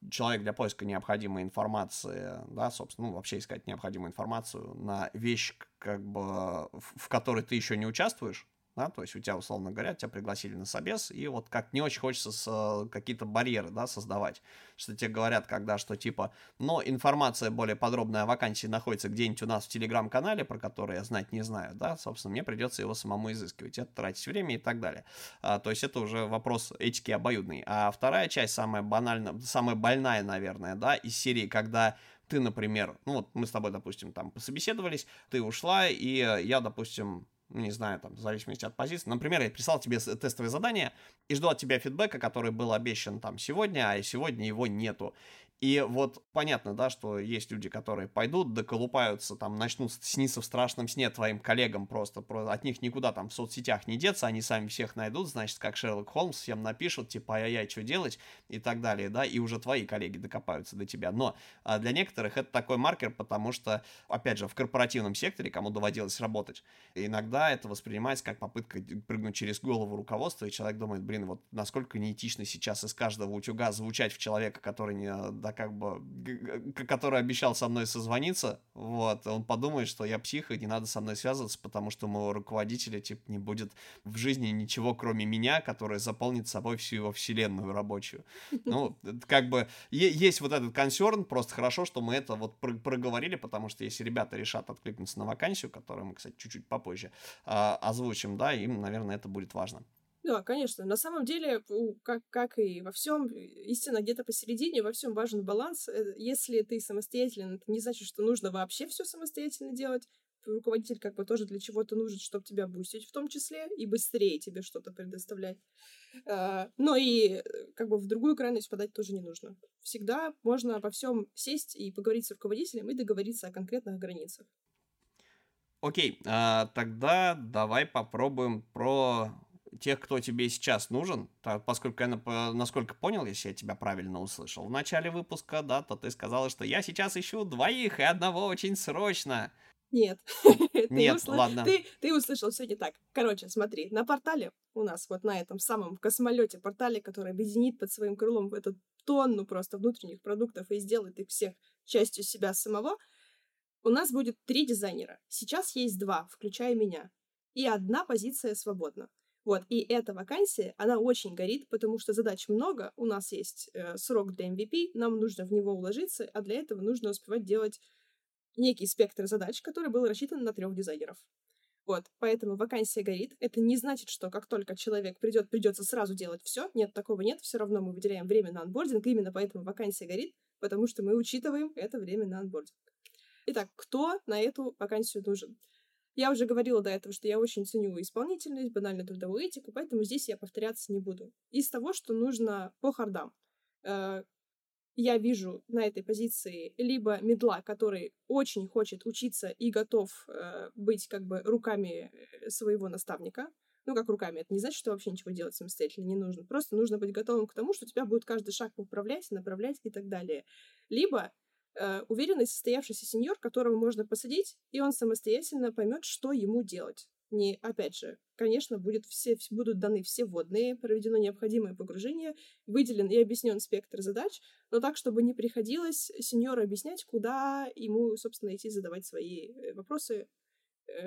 человек для поиска необходимой информации, да, собственно, ну, вообще искать необходимую информацию на вещь, как бы, в которой ты еще не участвуешь, да, то есть у тебя, условно говоря, тебя пригласили на собес, и вот как не очень хочется с, э, какие-то барьеры, да, создавать, что тебе говорят, когда, что типа, но информация более подробная о вакансии находится где-нибудь у нас в телеграм-канале, про который я знать не знаю, да, собственно, мне придется его самому изыскивать, это тратить время и так далее, а, то есть это уже вопрос этики обоюдный, а вторая часть, самая банальная, самая больная, наверное, да, из серии, когда ты, например, ну вот мы с тобой, допустим, там пособеседовались, ты ушла, и я, допустим, не знаю, там, в зависимости от позиции. Например, я прислал тебе тестовое задание и жду от тебя фидбэка, который был обещан там сегодня, а сегодня его нету. И вот понятно, да, что есть люди, которые пойдут, доколупаются, там, начнут сниться в страшном сне твоим коллегам просто, просто от них никуда там в соцсетях не деться, они сами всех найдут, значит, как Шерлок Холмс, всем напишут, типа, ай-яй, что делать, и так далее, да, и уже твои коллеги докопаются до тебя. Но а для некоторых это такой маркер, потому что, опять же, в корпоративном секторе, кому доводилось работать, иногда это воспринимается как попытка прыгнуть через голову руководства, и человек думает, блин, вот насколько неэтично сейчас из каждого утюга звучать в человека, который не да, как бы, который обещал со мной созвониться, вот, он подумает, что я псих, и не надо со мной связываться, потому что моего руководителя, типа, не будет в жизни ничего, кроме меня, который заполнит собой всю его вселенную рабочую. <laughs> Ну, как бы, есть вот этот консерн, просто хорошо, что мы это вот проговорили, потому что если ребята решат откликнуться на вакансию, которую мы, кстати, чуть-чуть попозже а, озвучим, да, им, наверное, это будет важно. Да, конечно. На самом деле, как, как и во всем, истина где-то посередине, во всем важен баланс. Э, если ты самостоятельно, это не значит, что нужно вообще все самостоятельно делать. Руководитель как бы тоже для чего-то нужен, чтобы тебя бустить в том числе, и быстрее тебе что-то предоставлять. А, но и э, как бы в другую крайность подать тоже не нужно. Всегда можно во всем сесть и поговорить с руководителем и договориться о конкретных границах. Окей, а, тогда давай попробуем про тех, кто тебе сейчас нужен, то, поскольку я, насколько понял, если я тебя правильно услышал в начале выпуска, да, то ты сказала, что я сейчас ищу двоих и одного очень срочно. Нет. <laughs> Нет, ладно. Ты, ты услышал все не так. Короче, смотри, на портале у нас вот на этом самом космолете портале, который объединит под своим крылом эту тонну просто внутренних продуктов и сделает их всех частью себя самого, у нас будет три дизайнера. Сейчас есть два, включая меня. И одна позиция свободна. Вот, и эта вакансия, она очень горит, потому что задач много, у нас есть э, срок для MVP, нам нужно в него уложиться, а для этого нужно успевать делать некий спектр задач, который был рассчитан на трех дизайнеров. Вот, поэтому вакансия горит. Это не значит, что как только человек придет, придется сразу делать все. Нет, такого нет. Все равно мы выделяем время на анбординг. Именно поэтому вакансия горит, потому что мы учитываем это время на анбординг. Итак, кто на эту вакансию нужен? Я уже говорила до этого, что я очень ценю исполнительность, банальную трудовую этику, поэтому здесь я повторяться не буду. Из того, что нужно по хардам. Э, я вижу на этой позиции либо медла, который очень хочет учиться и готов э, быть как бы руками э, своего наставника, ну, как руками. Это не значит, что вообще ничего делать самостоятельно не нужно. Просто нужно быть готовым к тому, что тебя будет каждый шаг управлять, направлять и так далее. Либо э, уверенный состоявшийся сеньор, которого можно посадить, и он самостоятельно поймет, что ему делать. Не, опять же, конечно, будет все, будут даны все вводные, проведено необходимое погружение, выделен и объяснен спектр задач, но так, чтобы не приходилось сеньору объяснять, куда ему, собственно, идти задавать свои э, вопросы,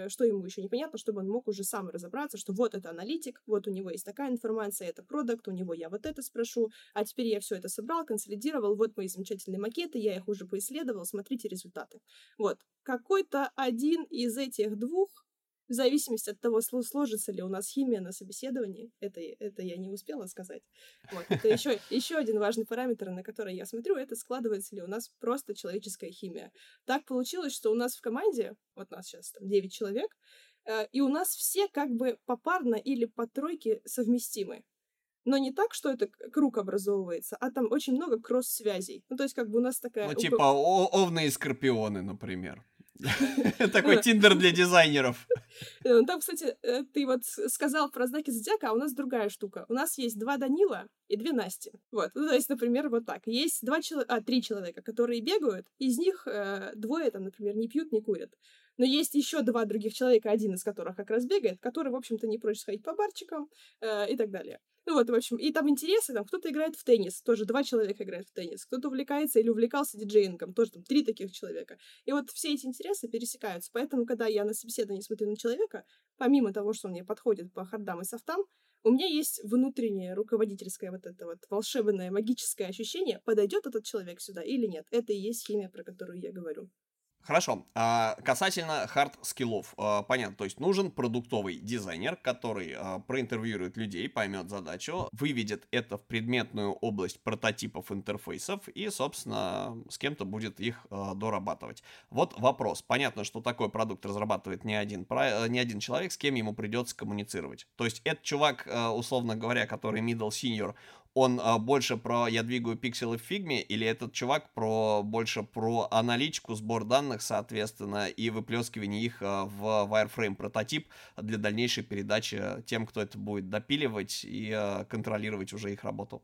что ему еще непонятно, чтобы он мог уже сам разобраться, что вот это аналитик, вот у него есть такая информация, это продукт, у него я вот это спрошу, а теперь я все это собрал, консолидировал, вот мои замечательные макеты, я их уже поисследовал, смотрите результаты. Вот. Какой-то один из этих двух в зависимости от того, сложится ли у нас химия на собеседовании, это, это я не успела сказать. Вот, это <laughs> еще, еще один важный параметр, на который я смотрю, это складывается ли у нас просто человеческая химия. Так получилось, что у нас в команде, вот нас сейчас там 9 человек, э, и у нас все как бы попарно или по тройке совместимы. Но не так, что это круг образовывается, а там очень много кросс-связей. Ну, то есть, как бы у нас такая... Ну, типа овны и скорпионы, например. <laughs> Такой тиндер для <laughs> дизайнеров. Э, там, кстати, э, ты вот сказал про знаки зодиака, а у нас другая штука. У нас есть два Данила и две Насти. Вот. Ну, то есть, например, вот так. Есть два человека, а, три человека, которые бегают, из них э, двое там, например, не пьют, не курят. Но есть еще два других человека, один из которых как раз бегает, который, в общем-то, не прочь сходить по барчикам э, и так далее. Ну вот, в общем, и там интересы, там кто-то играет в теннис, тоже два человека играют в теннис, кто-то увлекается или увлекался диджеингом, тоже там три таких человека. И вот все эти интересы пересекаются. Поэтому, когда я на собеседовании смотрю на человека, помимо того, что он мне подходит по хардам и софтам, у меня есть внутреннее руководительское вот это вот волшебное магическое ощущение, подойдет этот человек сюда или нет. Это и есть химия, про которую я говорю. Хорошо. А касательно хард-скиллов. А, понятно, то есть нужен продуктовый дизайнер, который а, проинтервьюирует людей, поймет задачу, выведет это в предметную область прототипов интерфейсов и, собственно, с кем-то будет их а, дорабатывать. Вот вопрос. Понятно, что такой продукт разрабатывает не один, не один человек, с кем ему придется коммуницировать. То есть этот чувак, условно говоря, который middle senior, он а, больше про я двигаю пикселы в фигме, или этот чувак про больше про аналитику, сбор данных, соответственно, и выплескивание их а, в wireframe прототип для дальнейшей передачи тем, кто это будет допиливать и а, контролировать уже их работу?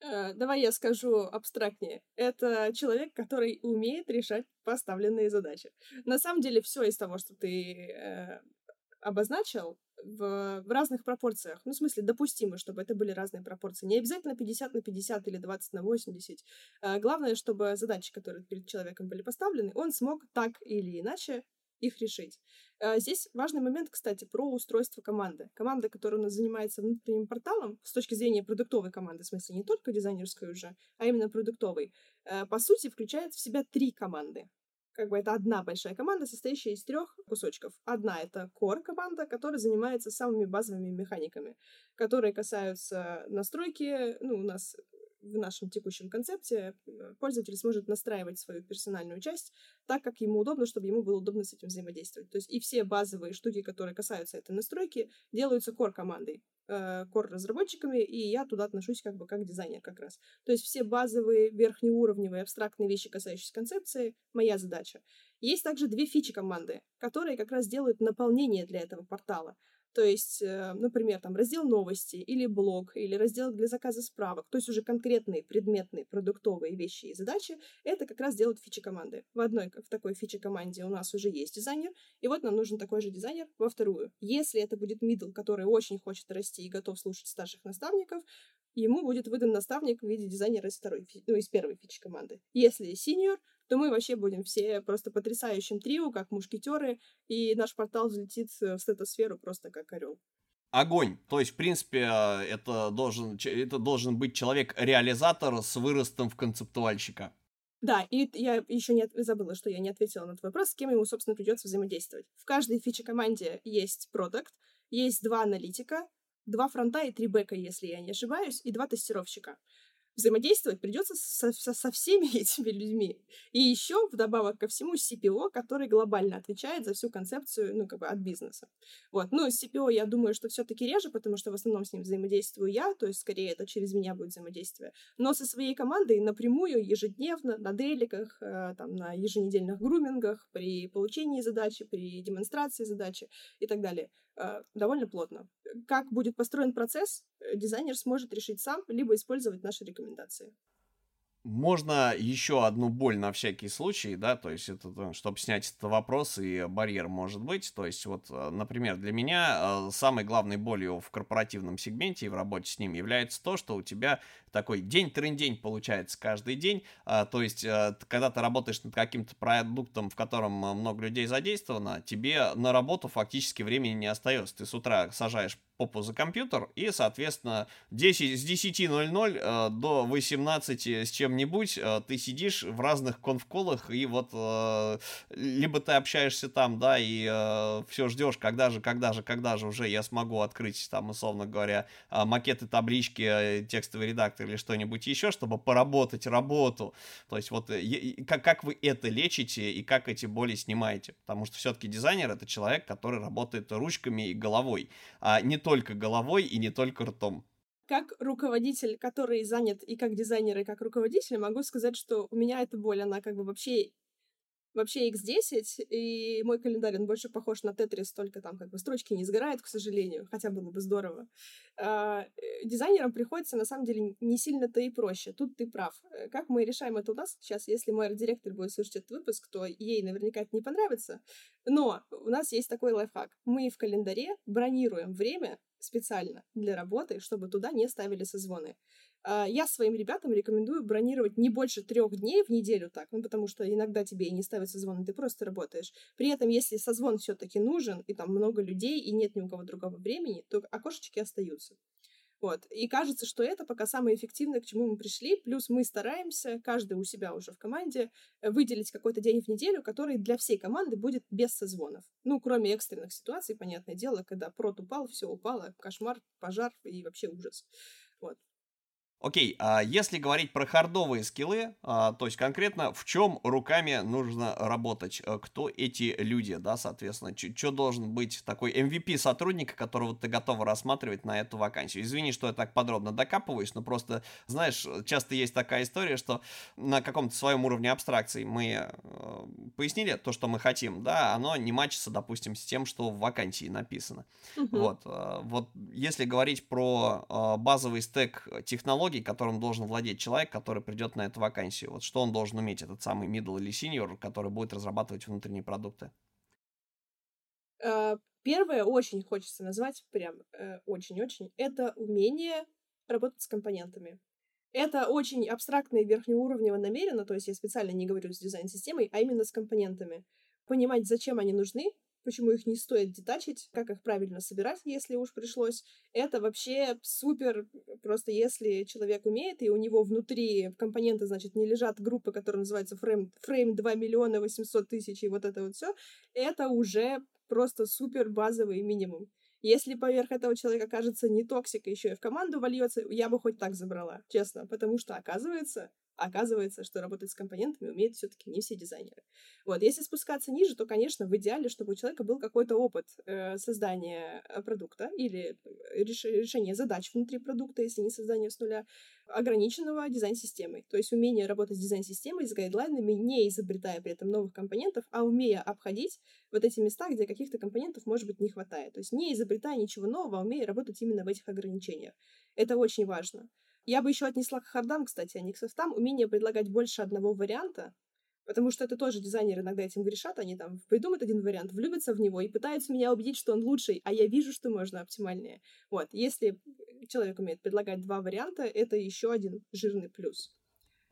Э, давай я скажу абстрактнее. Это человек, который умеет решать поставленные задачи. На самом деле, все из того, что ты э, обозначил, в, в разных пропорциях. Ну, в смысле, допустимо, чтобы это были разные пропорции. Не обязательно 50 на 50 или 20 на 80. А главное, чтобы задачи, которые перед человеком были поставлены, он смог так или иначе их решить. А здесь важный момент, кстати, про устройство команды. Команда, которая у нас занимается внутренним порталом, с точки зрения продуктовой команды, в смысле не только дизайнерской уже, а именно продуктовой, э, по сути, включает в себя три команды как бы это одна большая команда, состоящая из трех кусочков. Одна — это core команда, которая занимается самыми базовыми механиками, которые касаются настройки, ну, у нас в нашем текущем концепте э, пользователь сможет настраивать свою персональную часть так, как ему удобно, чтобы ему было удобно с этим взаимодействовать. То есть и все базовые штуки, которые касаются этой настройки, делаются core-командой, э, core-разработчиками, и я туда отношусь как бы как дизайнер как раз. То есть все базовые, верхнеуровневые, абстрактные вещи, касающиеся концепции, моя задача. Есть также две фичи команды, которые как раз делают наполнение для этого портала. То есть, э, например, там раздел новости или блог, или раздел для заказа справок, то есть уже конкретные предметные продуктовые вещи и задачи, это как раз делают фичи команды. В одной, в такой фичи команде у нас уже есть дизайнер, и вот нам нужен такой же дизайнер во вторую. Если это будет middle, который очень хочет расти и готов слушать старших наставников, ему будет выдан наставник в виде дизайнера из второй, ну, из первой фичи команды. Если senior, то мы вообще будем все просто потрясающим трио, как мушкетеры, и наш портал взлетит в стратосферу просто как орел. Огонь. То есть, в принципе, это должен, это должен быть человек-реализатор с выростом в концептуальщика. Да, и я еще не от... забыла, что я не ответила на твой вопрос, с кем ему, собственно, придется взаимодействовать. В каждой фиче-команде есть продукт, есть два аналитика, два фронта и три бэка, если я не ошибаюсь, и два тестировщика. Взаимодействовать придется со, со, со всеми <laughs> этими людьми. И еще вдобавок ко всему CPO, который глобально отвечает за всю концепцию, ну, как бы от бизнеса. Вот. Ну, CPO я думаю, что все-таки реже, потому что в основном с ним взаимодействую я, то есть скорее это через меня будет взаимодействие. Но со своей командой напрямую, ежедневно, на деликах, э, там, на еженедельных грумингах, при получении задачи, при демонстрации задачи и так далее э, довольно плотно. Как будет построен процесс, э, дизайнер сможет решить сам, либо использовать наши рекомендации. Можно еще одну боль на всякий случай, да, то есть это, чтобы снять этот вопрос и барьер может быть. То есть вот, э, например, для меня самой главной болью в корпоративном сегменте и в работе с ним является то, что у тебя такой день-трындень получается каждый день. А, то есть, а, когда ты работаешь над каким-то продуктом, в котором много людей задействовано, тебе на работу фактически времени не остается. Ты с утра сажаешь попу за компьютер, и, соответственно, 10, с 10.00 э, до 18 с чем-нибудь э, ты сидишь в разных конфколах, и вот э, либо ты общаешься там, да, и э, все ждешь, когда же, когда же, когда же уже я смогу открыть, там, условно говоря, макеты, таблички, текстовый редактор или что-нибудь еще, чтобы поработать работу. То есть вот э, как, как вы это лечите и как эти боли снимаете. Потому что все-таки дизайнер это человек, который работает ручками и головой, а не только головой и не только ртом. Как руководитель, который занят и как дизайнер, и как руководитель, могу сказать, что у меня эта боль, она как бы вообще вообще X10, и мой календарь, он больше похож на Тетрис, только там как бы строчки не сгорают, к сожалению, хотя было бы здорово. А, э, дизайнерам приходится, на самом деле, не сильно-то и проще. Тут ты прав. Э, как мы решаем это у нас сейчас? Если мой арт-директор будет слушать этот выпуск, то ей наверняка это не понравится. Но у нас есть такой лайфхак. Мы в календаре бронируем время специально для работы, чтобы туда не ставили созвоны. А, я своим ребятам рекомендую бронировать не больше трех дней в неделю так, ну, потому что иногда тебе и не ставят созвон, ты просто работаешь. При этом, если созвон все-таки нужен, и там много людей, и нет ни у кого другого времени, то окошечки остаются. Вот. И кажется, что это пока самое эффективное, к чему мы пришли. Плюс мы стараемся, каждый у себя уже в команде, э, выделить какой-то день в неделю, который для всей команды будет без созвонов. Ну, кроме экстренных ситуаций, понятное дело, когда прот упал, все упало, кошмар, пожар и вообще ужас. Вот. Окей, а если говорить про хардовые скиллы, а, то есть конкретно в чем руками нужно работать, э, кто эти люди, да, соответственно, что должен быть такой MVP сотрудника, которого ты готова рассматривать на эту вакансию. Извини, что я так подробно докапываюсь, но просто, знаешь, часто есть такая история, что на каком-то своем уровне абстракции мы э, пояснили то, что мы хотим, да, оно не матчится, допустим, с тем, что в вакансии написано. Uh-huh. Вот, э, вот если говорить про э, базовый стек технологий, технологий, которым должен владеть человек, который придет на эту вакансию? Вот что он должен уметь, этот самый middle или senior, который будет разрабатывать внутренние продукты? Э, первое, очень хочется назвать, прям э, очень-очень, это умение работать с компонентами. Это очень абстрактно и верхнеуровнево намеренно, то есть я специально не говорю с дизайн-системой, а именно с компонентами. Понимать, зачем они нужны, почему их не стоит детачить, как их правильно собирать, если уж пришлось. Это вообще супер, просто если человек умеет, и у него внутри компоненты, значит, не лежат группы, которые называются фрейм, фрейм 2 миллиона 800 тысяч и вот это вот все, это уже просто супер базовый минимум. Если поверх этого человека кажется не токсик, еще и в команду вольется, я бы хоть так забрала, честно, потому что, оказывается, оказывается, что работать с компонентами умеют все-таки не все дизайнеры. Вот, если спускаться ниже, то, конечно, в идеале, чтобы у человека был какой-то опыт э, создания э, продукта или э, реш решения задач внутри продукта, если не создание с нуля, ограниченного дизайн-системой. То есть умение работать с дизайн-системой, с гайдлайнами, не изобретая при этом новых компонентов, а умея обходить вот эти места, где каких-то компонентов, может быть, не хватает. То есть не изобретая ничего нового, а умея работать именно в этих ограничениях. Это очень важно. Я бы еще отнесла к хардам, кстати, а не к софтам, умение предлагать больше одного варианта, потому что это тоже дизайнеры иногда этим грешат, они там придумают один вариант, влюбятся в него и пытаются меня убедить, что он лучший, а я вижу, что можно оптимальнее. Вот, если человек умеет предлагать два варианта, это еще один жирный плюс.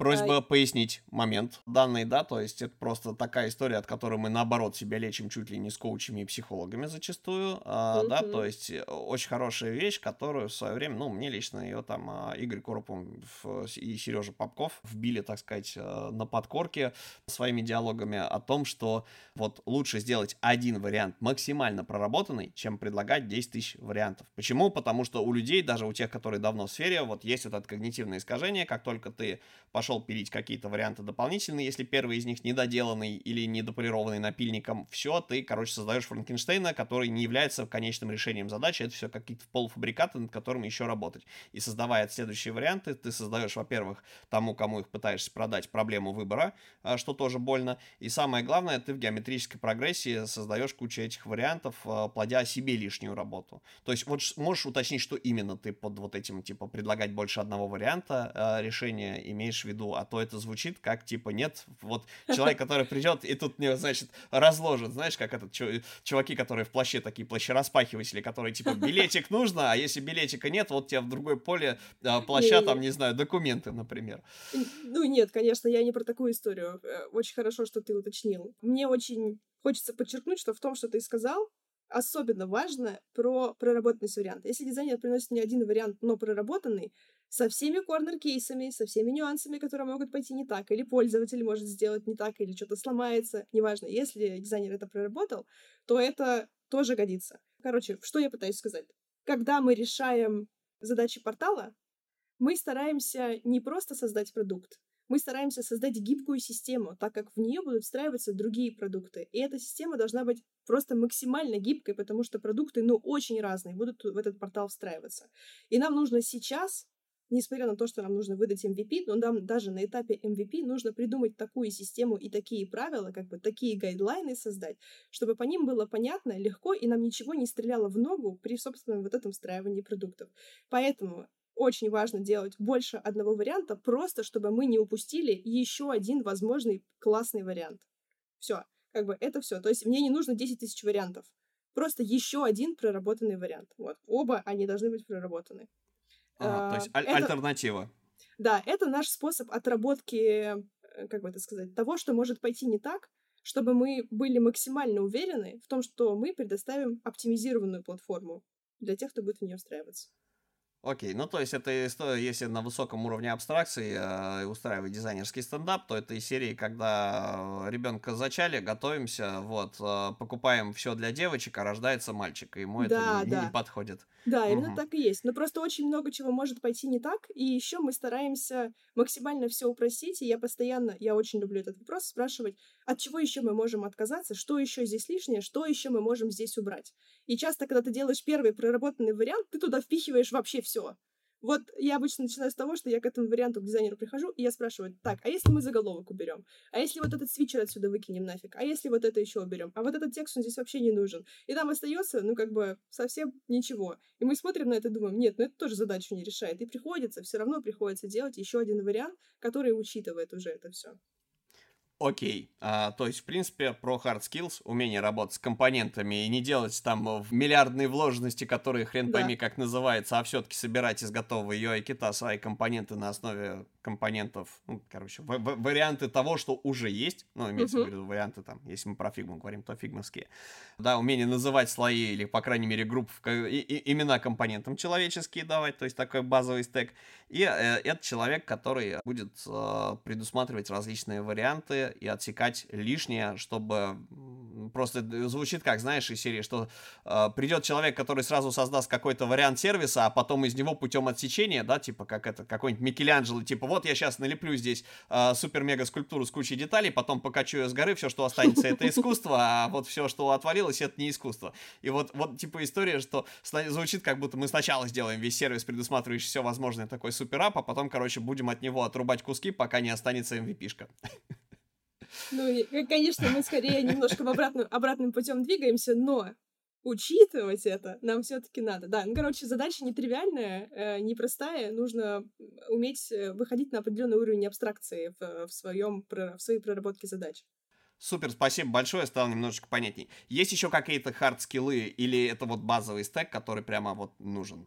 Просьба а... пояснить момент данный, да, то есть это просто такая история, от которой мы, наоборот, себя лечим чуть ли не с коучами и психологами зачастую, mm-hmm. да, то есть э, очень хорошая вещь, которую в свое время, ну, мне лично ее там а, Игорь Коропов и Сережа Попков вбили, так сказать, э, на подкорке своими диалогами о том, что вот лучше сделать один вариант максимально проработанный, чем предлагать 10 тысяч вариантов. Почему? Потому что у людей, даже у тех, которые давно в сфере, вот есть вот это когнитивное искажение, как только ты пошел пилить какие-то варианты дополнительные, если первый из них недоделанный или недополированный напильником, все, ты, короче, создаешь Франкенштейна, который не является конечным решением задачи, это все какие-то полуфабрикаты, над которыми еще работать. И создавая следующие варианты, ты создаешь, во-первых, тому, кому их пытаешься продать, проблему выбора, а, что тоже больно, и самое главное, ты в геометрической прогрессии создаешь кучу этих вариантов, а, плодя себе лишнюю работу. То есть вот можешь уточнить, что именно ты под вот этим, типа, предлагать больше одного варианта э, решения имеешь в виду, а то это звучит как, типа, нет, вот человек, который придет и тут мне, значит, разложит, знаешь, как этот чуваки, которые в плаще такие плащераспахиватели, которые, типа, билетик нужно, а если билетика нет, вот тебе в другое поле э, плаща, там, не знаю, документы, например. Ну, нет, конечно, я не про такую историю. Э, очень хорошо, что ты уточнил. Мне очень хочется подчеркнуть, что в том, что ты сказал, особенно важно про проработанность варианта. Если дизайнер приносит не один вариант, но проработанный, со всеми корнер-кейсами, со всеми нюансами, которые могут пойти не так, или пользователь может сделать не так, или что-то сломается, неважно. Если дизайнер это проработал, то это тоже годится. Короче, что я пытаюсь сказать? Когда мы решаем задачи портала, мы стараемся не просто создать продукт, мы стараемся создать гибкую систему, так как в нее будут встраиваться другие продукты. И эта система должна быть просто максимально гибкой, потому что продукты, ну, очень разные, будут в этот портал встраиваться. И нам нужно сейчас, несмотря на то, что нам нужно выдать MVP, но нам даже на этапе MVP нужно придумать такую систему и такие правила, как бы такие гайдлайны создать, чтобы по ним было понятно, легко, и нам ничего не стреляло в ногу при собственном вот этом встраивании продуктов. Поэтому очень важно делать больше одного варианта, просто чтобы мы не упустили еще один возможный классный вариант. Все, как бы это все. То есть мне не нужно 10 тысяч вариантов. Просто еще один проработанный вариант. Вот. Оба они должны быть проработаны. Ага, а, то есть аль- это, альтернатива. Да, это наш способ отработки, э, как бы это сказать, того, что может пойти не так, чтобы мы были максимально уверены в том, что мы предоставим оптимизированную платформу для тех, кто будет в нее встраиваться. Окей, ну то есть это история, если на высоком уровне абстракции э, устраивать дизайнерский стендап, то это из серии, когда ребенка зачали, готовимся, вот, э, покупаем все для девочек, а рождается мальчик, и ему да, это да. не подходит. Да, именно угу. так и есть. Но просто очень много чего может пойти не так, и еще мы стараемся максимально все упростить, и я постоянно, я очень люблю этот вопрос, спрашивать, от чего еще мы можем отказаться, что еще здесь лишнее, что еще мы можем здесь убрать. И часто, когда ты делаешь первый проработанный вариант, ты туда впихиваешь вообще все. Вот я обычно начинаю с того, что я к этому варианту к дизайнеру прихожу, и я спрашиваю, так, а если мы заголовок уберем? А если вот этот свитчер отсюда выкинем нафиг? А если вот это еще уберем? А вот этот текст, он здесь вообще не нужен. И там остается, ну, как бы, совсем ничего. И мы смотрим на это и думаем, нет, ну это тоже задачу не решает. И приходится, все равно приходится делать еще один вариант, который учитывает уже это все. Окей, а, то есть, в принципе, про hard skills, умение работать с компонентами и не делать там в миллиардные вложенности, которые хрен да. пойми как называется, а все-таки собирать из готового UI-кита свои компоненты на основе компонентов, ну, короче, в- в- варианты того, что уже есть, ну, имеется uh-huh. в виду варианты там, если мы про фигму говорим, то фигмовские, да, умение называть слои или, по крайней мере, групп, и, и, имена компонентам человеческие давать, то есть такой базовый стек, и э, это человек, который будет э, предусматривать различные варианты и отсекать лишнее, чтобы просто звучит как, знаешь, из серии, что э, придет человек, который сразу создаст какой-то вариант сервиса, а потом из него путем отсечения, да, типа как это, какой-нибудь Микеланджело, типа вот я сейчас налеплю здесь э, супер-мега-скульптуру с кучей деталей, потом покачу ее с горы, все, что останется, это искусство, а вот все, что отворилось, это не искусство. И вот, вот типа история, что звучит как будто мы сначала сделаем весь сервис, предусматривающий все возможное, такой суперап, а потом, короче, будем от него отрубать куски, пока не останется MVP-шка. Ну, конечно, мы скорее немножко в обратную, обратным путем двигаемся, но учитывать это нам все-таки надо. Да, ну, короче, задача нетривиальная, э, непростая. Нужно уметь э, выходить на определенный уровень абстракции в, в, своем, в своей проработке задач. Супер, спасибо большое, стало немножечко понятней. Есть еще какие-то хард-скиллы или это вот базовый стек, который прямо вот нужен?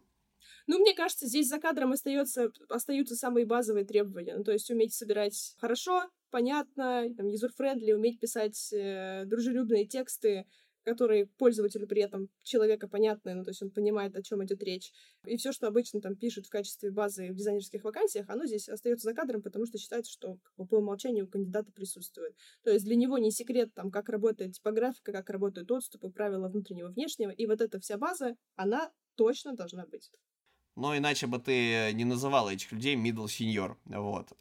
Ну, мне кажется, здесь за кадром остается, остаются самые базовые требования. Ну, то есть уметь собирать хорошо, понятно, там, user-friendly, уметь писать э, дружелюбные тексты, которые пользователю при этом человека понятны, ну, то есть он понимает, о чем идет речь. И все, что обычно там пишут в качестве базы в дизайнерских вакансиях, оно здесь остается за кадром, потому что считается, что по умолчанию у кандидата присутствует. То есть для него не секрет, там, как работает типографика, как работают отступы, правила внутреннего, внешнего, и вот эта вся база, она точно должна быть. Но иначе бы ты не называл этих людей middle senior, вот.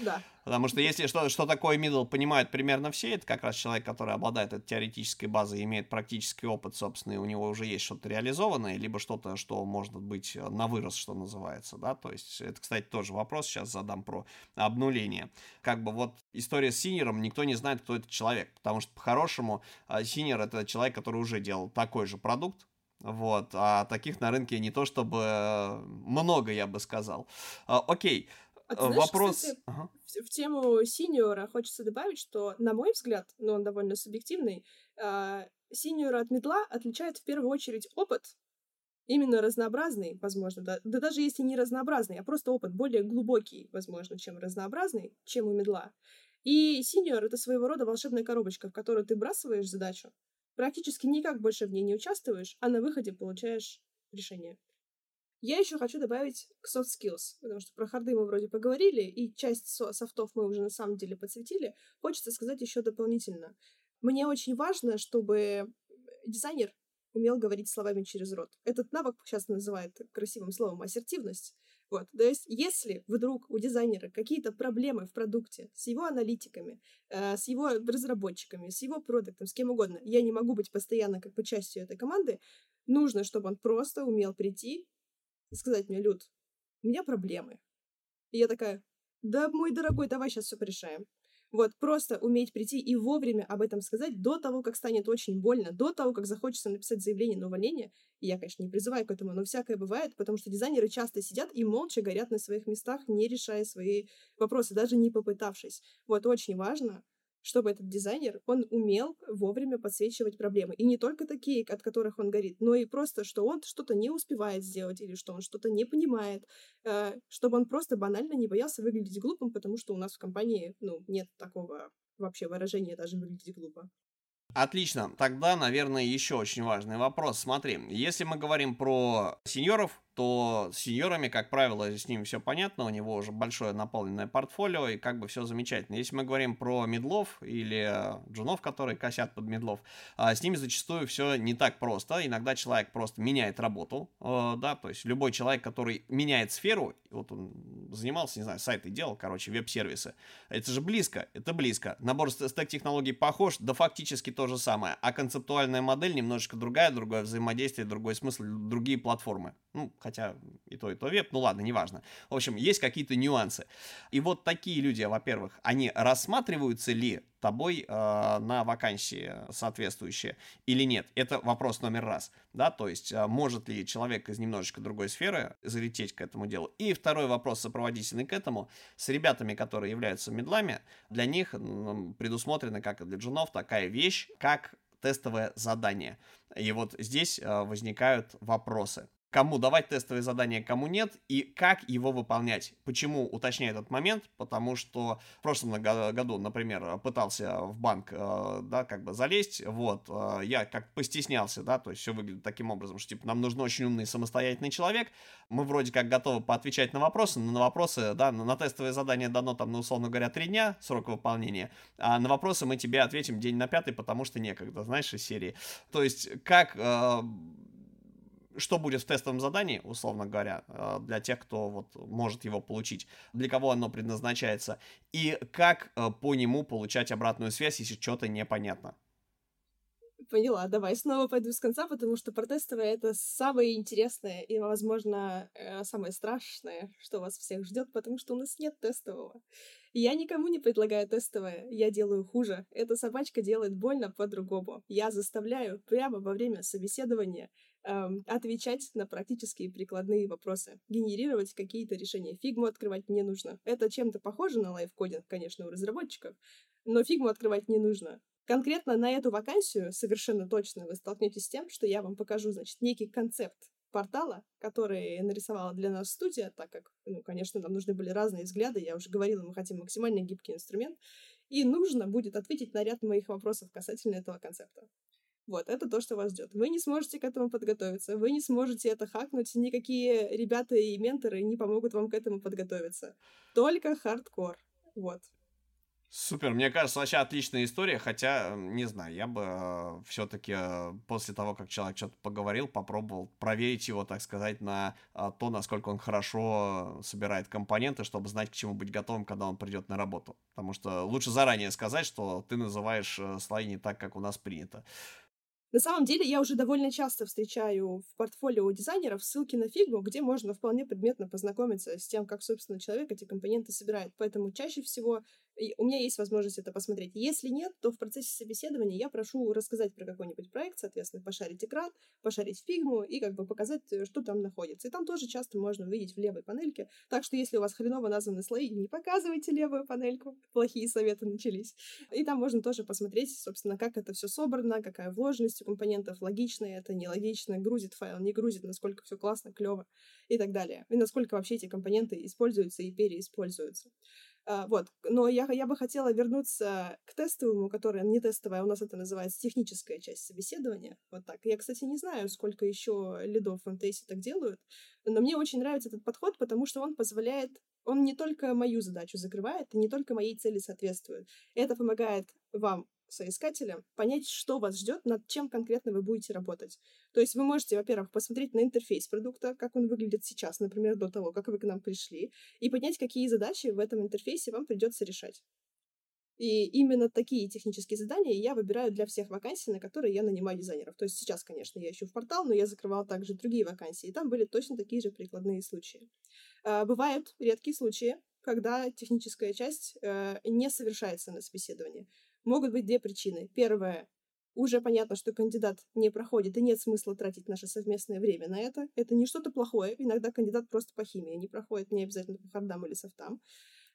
Да. <laughs> Потому что если что, что такое middle понимают примерно все, это как раз человек, который обладает этой теоретической базой, имеет практический опыт, собственно, и у него уже есть что-то реализованное, либо что-то, что может быть на вырос, что называется, да, то есть это, кстати, тоже вопрос сейчас задам про обнуление. Как бы вот история с senior ом, никто не знает, кто этот человек, потому что по-хорошему senior это человек, который уже делал такой же продукт, вот, а таких на рынке не то чтобы э, много, я бы сказал. А, окей, а ты знаешь, вопрос... Кстати, ага. в, в тему senior а хочется добавить, что, на мой взгляд, но он довольно субъективный, э, senior а от middle а отличает в первую очередь опыт, именно разнообразный, возможно, да, да даже если не разнообразный, а просто опыт более глубокий, возможно, чем разнообразный, чем у middle а. И синьор — это своего рода волшебная коробочка, в которую ты бросаешь задачу, практически никак больше в ней не участвуешь, а на выходе получаешь решение. Я еще хочу добавить к soft skills, потому что про харды мы вроде поговорили, и часть со- софтов мы уже на самом деле подсветили. Хочется сказать еще дополнительно. Мне очень важно, чтобы дизайнер умел говорить словами через рот. Этот навык сейчас называют красивым словом ассертивность. Вот. То есть, если вдруг у дизайнера какие-то проблемы в продукте с его аналитиками, э, с его разработчиками, с его продуктом, с кем угодно, я не могу быть постоянно как бы частью этой команды, нужно, чтобы он просто умел прийти и сказать мне, Люд, у меня проблемы. И я такая, да, мой дорогой, давай сейчас все порешаем. Вот, просто уметь прийти и вовремя об этом сказать до того, как станет очень больно, до того, как захочется написать заявление на увольнение. И я, конечно, не призываю к этому, но всякое бывает, потому что дизайнеры часто сидят и молча горят на своих местах, не решая свои вопросы, даже не попытавшись. Вот, очень важно чтобы этот дизайнер, он умел вовремя подсвечивать проблемы. И не только такие, от которых он горит, но и просто, что он что-то не успевает сделать или что он что-то не понимает, э, чтобы он просто банально не боялся выглядеть глупым, потому что у нас в компании, ну, нет такого вообще выражения даже выглядеть глупо. Отлично. Тогда, наверное, еще очень важный вопрос. Смотри, если мы говорим про сеньоров, то с сеньорами, как правило, с ним все понятно, у него уже большое наполненное портфолио, и как бы все замечательно. Если мы говорим про медлов или джунов, которые косят под медлов, а, с ними зачастую все не так просто. Иногда человек просто меняет работу, э, да, то есть любой человек, который меняет сферу, вот он занимался, не знаю, сайты делал, короче, веб-сервисы, это же близко, это близко. Набор стек-технологий похож, да фактически то же самое, а концептуальная модель немножечко другая, другое взаимодействие, другой смысл, другие платформы. Ну, хотя и то, и то веб, ну ладно, неважно. В общем, есть какие-то нюансы. И вот такие люди, во-первых, они рассматриваются ли тобой э, на вакансии соответствующие или нет? Это вопрос номер раз, да, то есть э, может ли человек из немножечко другой сферы залететь к этому делу? И второй вопрос, сопроводительный к этому, с ребятами, которые являются медлами, для них предусмотрена, как и для джунов, такая вещь, как тестовое задание. И вот здесь э, возникают вопросы кому давать тестовые задания, кому нет, и как его выполнять. Почему уточняю этот момент? Потому что в прошлом году, например, пытался в банк, э, да, как бы залезть, вот, э, я как постеснялся, да, то есть все выглядит таким образом, что, типа, нам нужен очень умный самостоятельный человек, мы вроде как готовы поотвечать на вопросы, но на вопросы, да, на тестовые задания дано там, ну, условно говоря, три дня срок выполнения, а на вопросы мы тебе ответим день на пятый, потому что некогда, знаешь, из серии. То есть, как э, что будет в тестовом задании, условно говоря, э, для тех, кто вот может его получить, для кого оно предназначается, и как э, по нему получать обратную связь, если что-то непонятно. Поняла, давай снова пойду с конца, потому что протестовое — это самое интересное и, возможно, э, самое страшное, что вас всех ждет, потому что у нас нет тестового. Я никому не предлагаю тестовое, я делаю хуже. Эта собачка делает больно по-другому. Я заставляю прямо во время собеседования эм, отвечать на практические прикладные вопросы, генерировать какие-то решения. Фигму открывать не нужно. Это чем-то похоже на лайфкодинг, конечно, у разработчиков, но фигму открывать не нужно. Конкретно на эту вакансию совершенно точно вы столкнетесь с тем, что я вам покажу, значит, некий концепт портала, который нарисовала для нас студия, так как, ну, конечно, нам нужны были разные взгляды. Я уже говорила, мы хотим максимально гибкий инструмент. И нужно будет ответить на ряд моих вопросов касательно этого концепта. Вот, это то, что вас ждет. Вы не сможете к этому подготовиться, вы не сможете это хакнуть, никакие ребята и менторы не помогут вам к этому подготовиться. Только хардкор. Вот. Супер, мне кажется, вообще отличная история, хотя, не знаю, я бы э, все-таки э, после того, как человек что-то поговорил, попробовал проверить его, так сказать, на э, то, насколько он хорошо собирает компоненты, чтобы знать, к чему быть готовым, когда он придет на работу. Потому что лучше заранее сказать, что ты называешь э, слои не так, как у нас принято. На самом деле, я уже довольно часто встречаю в портфолио дизайнеров ссылки на фигму, где можно вполне предметно познакомиться с тем, как, собственно, человек эти компоненты собирает. Поэтому чаще всего у меня есть возможность это посмотреть. Если нет, то в процессе собеседования я прошу рассказать про какой-нибудь проект, соответственно, пошарить экран, пошарить фигму и как бы показать, э, что там находится. И там тоже часто можно увидеть в левой панельке. Так что если у вас хреново названы слои, не показывайте левую панельку. Плохие советы начались. И там можно тоже посмотреть, собственно, как это все собрано, какая вложенность у компонентов, логично это, нелогично, грузит файл, не грузит, насколько все классно, клево и так далее. И насколько вообще эти компоненты используются и переиспользуются. А, вот. Но я, я бы хотела вернуться к тестовому, которое не тестовое, а у нас это называется техническая часть собеседования. Вот так. Я, кстати, не знаю, сколько еще лидов в МТС так делают, но мне очень нравится этот подход, потому что он позволяет он не только мою задачу закрывает, не только моей цели соответствует. Это помогает вам соискателя понять, что вас ждет, над чем конкретно вы будете работать. То есть вы можете, во-первых, посмотреть на интерфейс продукта, как он выглядит сейчас, например, до того, как вы к нам пришли, и понять, какие задачи в этом интерфейсе вам придется решать. И именно такие технические задания я выбираю для всех вакансий, на которые я нанимаю дизайнеров. То есть сейчас, конечно, я ищу в портал, но я закрывала также другие вакансии, и там были точно такие же прикладные случаи. А, бывают редкие случаи, когда техническая часть э, не совершается на собеседовании. Могут быть две причины. Первая уже понятно, что кандидат не проходит, и нет смысла тратить наше совместное время на это. Это не что-то плохое. Иногда кандидат просто по химии не проходит, не обязательно по хардам или софтам.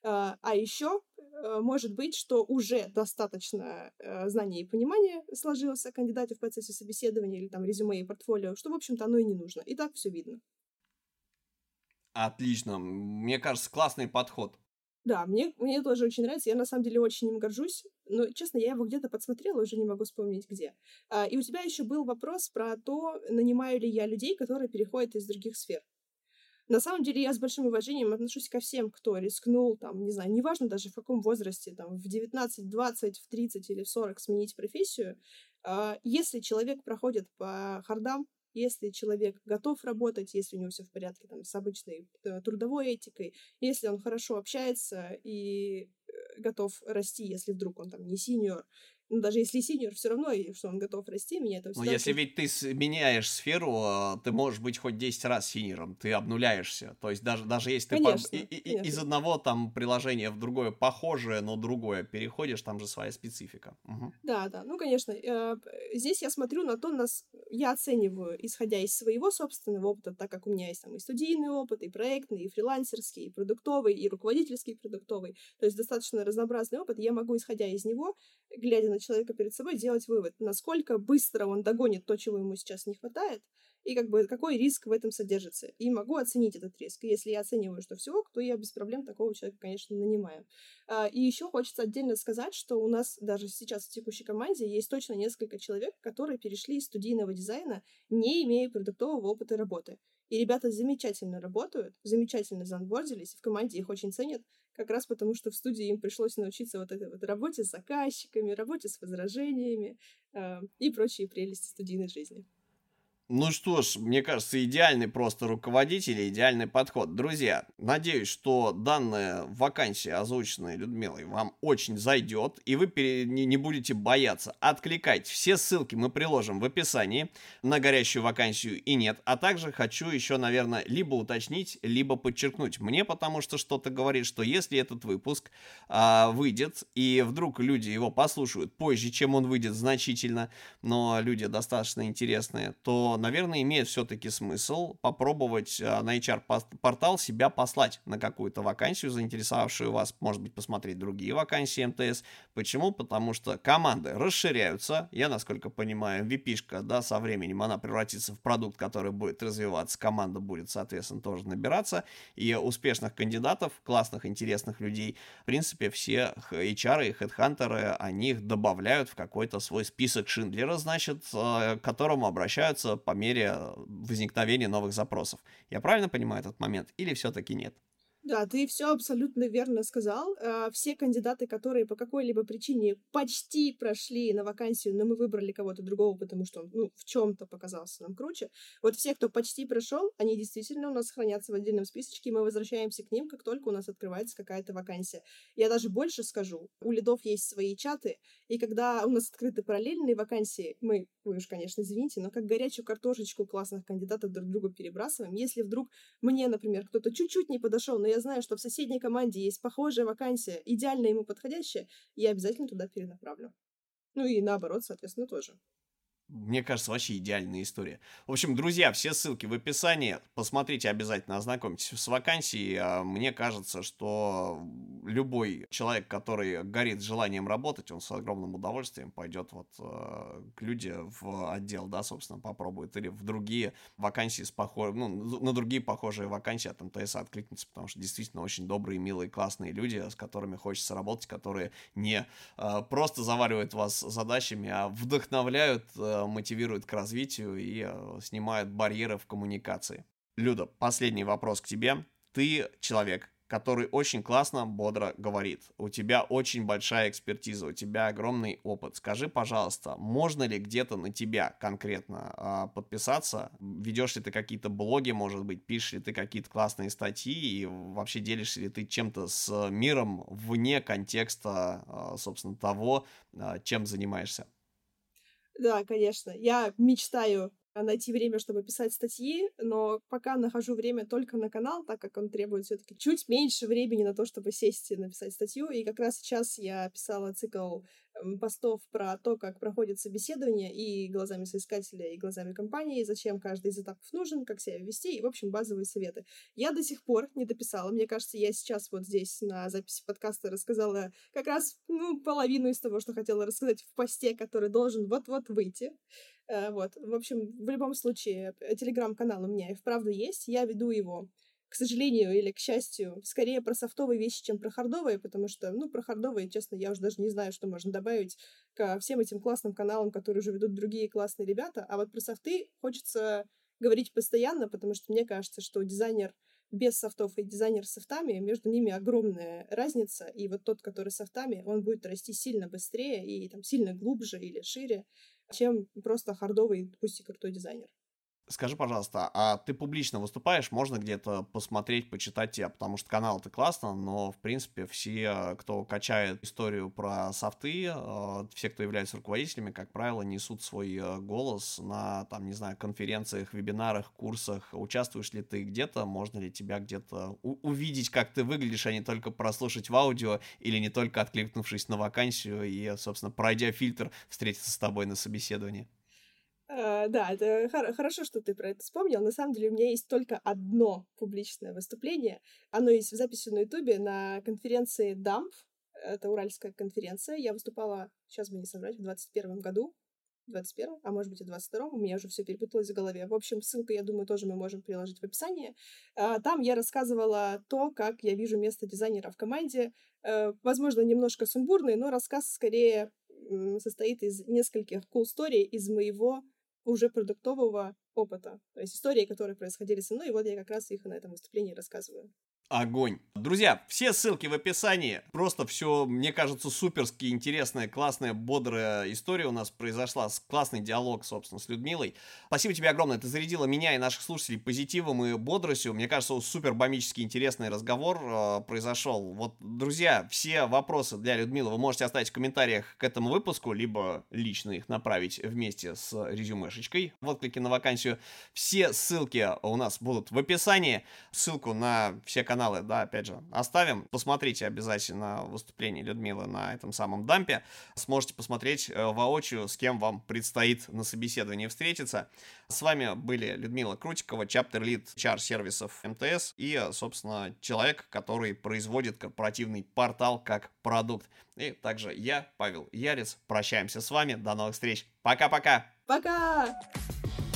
А, а еще э, может быть, что уже достаточно э, знания и понимания сложилось о кандидате в процессе собеседования или там резюме и портфолио, что, в общем-то, оно и не нужно. И так все видно. Отлично. Мне кажется, классный подход. Да, мне, мне тоже очень нравится. Я на самом деле очень им горжусь. Но, честно, я его где-то подсмотрела, уже не могу вспомнить где. А, и у тебя еще был вопрос про то, нанимаю ли я людей, которые переходят из других сфер. На самом деле я с большим уважением отношусь ко всем, кто рискнул, там, не знаю, неважно даже в каком возрасте, там, в 19, 20, в 30 или в 40 сменить профессию. А, если человек проходит по хардам, если человек готов работать, если у него все в порядке там, с обычной э, трудовой этикой, если он хорошо общается и э, готов расти, если вдруг он там не синьор, ну, даже если синьор, все равно, что он готов расти, меня это всегда... Но если ведь ты меняешь сферу, а, ты можешь быть хоть 10 раз синьором, ты обнуляешься. То есть даже, даже если конечно, ты по... и, и, из одного там приложения в другое похожее, но другое переходишь, там же своя специфика. Угу. Да, да, ну, конечно. Э, здесь я смотрю на то, нас я оцениваю, исходя из своего собственного опыта, так как у меня есть там и студийный опыт, и проектный, и фрилансерский, и продуктовый, и руководительский продуктовый. То есть достаточно разнообразный опыт, я могу, исходя из него, глядя на человека перед собой, делать вывод, насколько быстро он догонит то, чего ему сейчас не хватает, и как бы какой риск в этом содержится. И могу оценить этот риск. И если я оцениваю, что всего, то я без проблем такого человека, конечно, нанимаю. А, и еще хочется отдельно сказать, что у нас даже сейчас в текущей команде есть точно несколько человек, которые перешли из студийного дизайна, не имея продуктового опыта работы. И ребята замечательно работают, замечательно заонбордились, в команде их очень ценят, как раз потому, что в студии им пришлось научиться вот этой вот работе с заказчиками, работе с возражениями э, и прочие прелести студийной жизни. Ну что ж, мне кажется, идеальный просто руководитель идеальный подход. Друзья, надеюсь, что данная вакансия, озвученная Людмилой, вам очень зайдет, и вы не будете бояться. откликать. Все ссылки мы приложим в описании на горящую вакансию и нет. А также хочу еще, наверное, либо уточнить, либо подчеркнуть. Мне потому что что-то говорит, что если этот выпуск а, выйдет, и вдруг люди его послушают позже, чем он выйдет значительно, но люди достаточно интересные, то наверное, имеет все-таки смысл попробовать на HR-портал себя послать на какую-то вакансию, заинтересовавшую вас, может быть, посмотреть другие вакансии МТС. Почему? Потому что команды расширяются. Я, насколько понимаю, vp да, со временем она превратится в продукт, который будет развиваться, команда будет, соответственно, тоже набираться, и успешных кандидатов, классных, интересных людей, в принципе, все HR и хедхантеры, они их добавляют в какой-то свой список Шиндлера, значит, э, к которому обращаются по мере возникновения новых запросов. Я правильно понимаю этот момент или все-таки нет? Да, ты все абсолютно верно сказал. Э, все кандидаты, которые по какой-либо причине почти прошли на вакансию, но мы выбрали кого-то другого, потому что он ну, в чем-то показался нам круче. Вот все, кто почти прошел, они действительно у нас хранятся в отдельном списочке, и мы возвращаемся к ним, как только у нас открывается какая-то вакансия. Я даже больше скажу. У лидов есть свои чаты, и когда у нас открыты параллельные вакансии, мы, вы уж, конечно, извините, но как горячую картошечку классных кандидатов друг другу перебрасываем. Если вдруг мне, например, кто-то чуть-чуть не подошел, но я знаю, что в соседней команде есть похожая вакансия, идеально ему подходящая, я обязательно туда перенаправлю. Ну и наоборот, соответственно, тоже. Мне кажется, вообще идеальная история. В общем, друзья, все ссылки в описании. Посмотрите обязательно, ознакомьтесь с вакансией. А мне кажется, что любой человек, который горит желанием работать, он с огромным удовольствием пойдет вот э, к люди в отдел, да, собственно, попробует. Или в другие вакансии с похожими, ну, на другие похожие вакансии от МТС откликнется, потому что действительно очень добрые, милые, классные люди, с которыми хочется работать, которые не э, просто заваривают вас задачами, а вдохновляют мотивирует к развитию и э, снимает барьеры в коммуникации. Люда, последний вопрос к тебе. Ты человек, который очень классно, бодро говорит. У тебя очень большая экспертиза, у тебя огромный опыт. Скажи, пожалуйста, можно ли где-то на тебя конкретно э, подписаться? Ведешь ли ты какие-то блоги, может быть, пишешь ли ты какие-то классные статьи и вообще делишься ли ты чем-то с миром вне контекста, э, собственно, того, э, чем занимаешься? Да, конечно. Я мечтаю найти время, чтобы писать статьи, но пока нахожу время только на канал, так как он требует все таки чуть меньше времени на то, чтобы сесть и написать статью. И как раз сейчас я писала цикл постов про то, как проходит собеседование и глазами соискателя, и глазами компании, зачем каждый из этапов нужен, как себя вести, и, в общем, базовые советы. Я до сих пор не дописала. Мне кажется, я сейчас вот здесь на записи подкаста рассказала как раз ну, половину из того, что хотела рассказать в посте, который должен вот-вот выйти. Э, вот. В общем, в любом случае, телеграм-канал у меня и вправду есть. Я веду его, к сожалению или к счастью, скорее про софтовые вещи, чем про хардовые, потому что, ну, про хардовые, честно, я уже даже не знаю, что можно добавить ко всем этим классным каналам, которые уже ведут другие классные ребята. А вот про софты хочется говорить постоянно, потому что мне кажется, что дизайнер без софтов и дизайнер с софтами, между ними огромная разница, и вот тот, который с софтами, он будет расти сильно быстрее и там сильно глубже или шире, чем просто хардовый, пусть и крутой дизайнер. Скажи, пожалуйста, а ты публично выступаешь? Можно где-то посмотреть, почитать тебя? Потому что канал это классно, но, в принципе, все, кто качает историю про софты, э, все, кто является руководителями, как правило, несут свой э, голос на, там, не знаю, конференциях, вебинарах, курсах. Участвуешь ли ты где-то? Можно ли тебя где-то увидеть, как ты выглядишь, а не только прослушать в аудио или не только откликнувшись на вакансию и, собственно, пройдя фильтр, встретиться с тобой на собеседовании? Uh, да, это хор- хорошо, что ты про это вспомнил. На самом деле у меня есть только одно публичное выступление. Оно есть в записи на Ютубе на конференции DAMP. Это Уральская конференция. Я выступала, сейчас бы не соврать, в 21 году. 21 а может быть и 22 у меня уже все перепуталось в голове. В общем, ссылку, я думаю, тоже мы можем приложить в описании. Uh, там я рассказывала то, как я вижу место дизайнера в команде. Uh, возможно, немножко сумбурный, но рассказ скорее состоит из нескольких cool story из моего уже продуктового опыта. То есть истории, которые происходили со мной, и вот я как раз их на этом выступлении рассказываю огонь. Друзья, все ссылки в описании. Просто все, мне кажется, суперски интересная, классная, бодрая история у нас произошла. Классный диалог, собственно, с Людмилой. Спасибо тебе огромное. Ты зарядила меня и наших слушателей позитивом и бодростью. Мне кажется, супер бомбически интересный разговор э, произошел. Вот, друзья, все вопросы для Людмилы вы можете оставить в комментариях к этому выпуску, либо лично их направить вместе с резюмешечкой в отклике на вакансию. Все ссылки у нас будут в описании. Ссылку на все каналы каналы, да, опять же, оставим. Посмотрите обязательно выступление Людмилы на этом самом дампе. Сможете посмотреть э, воочию, с кем вам предстоит на собеседовании встретиться. С вами были Людмила Крутикова, чаптер лид чар сервисов МТС и, собственно, человек, который производит корпоративный портал как продукт. И также я, Павел Ярец, прощаемся с вами. До новых встреч. Пока-пока. Пока! -пока. Пока!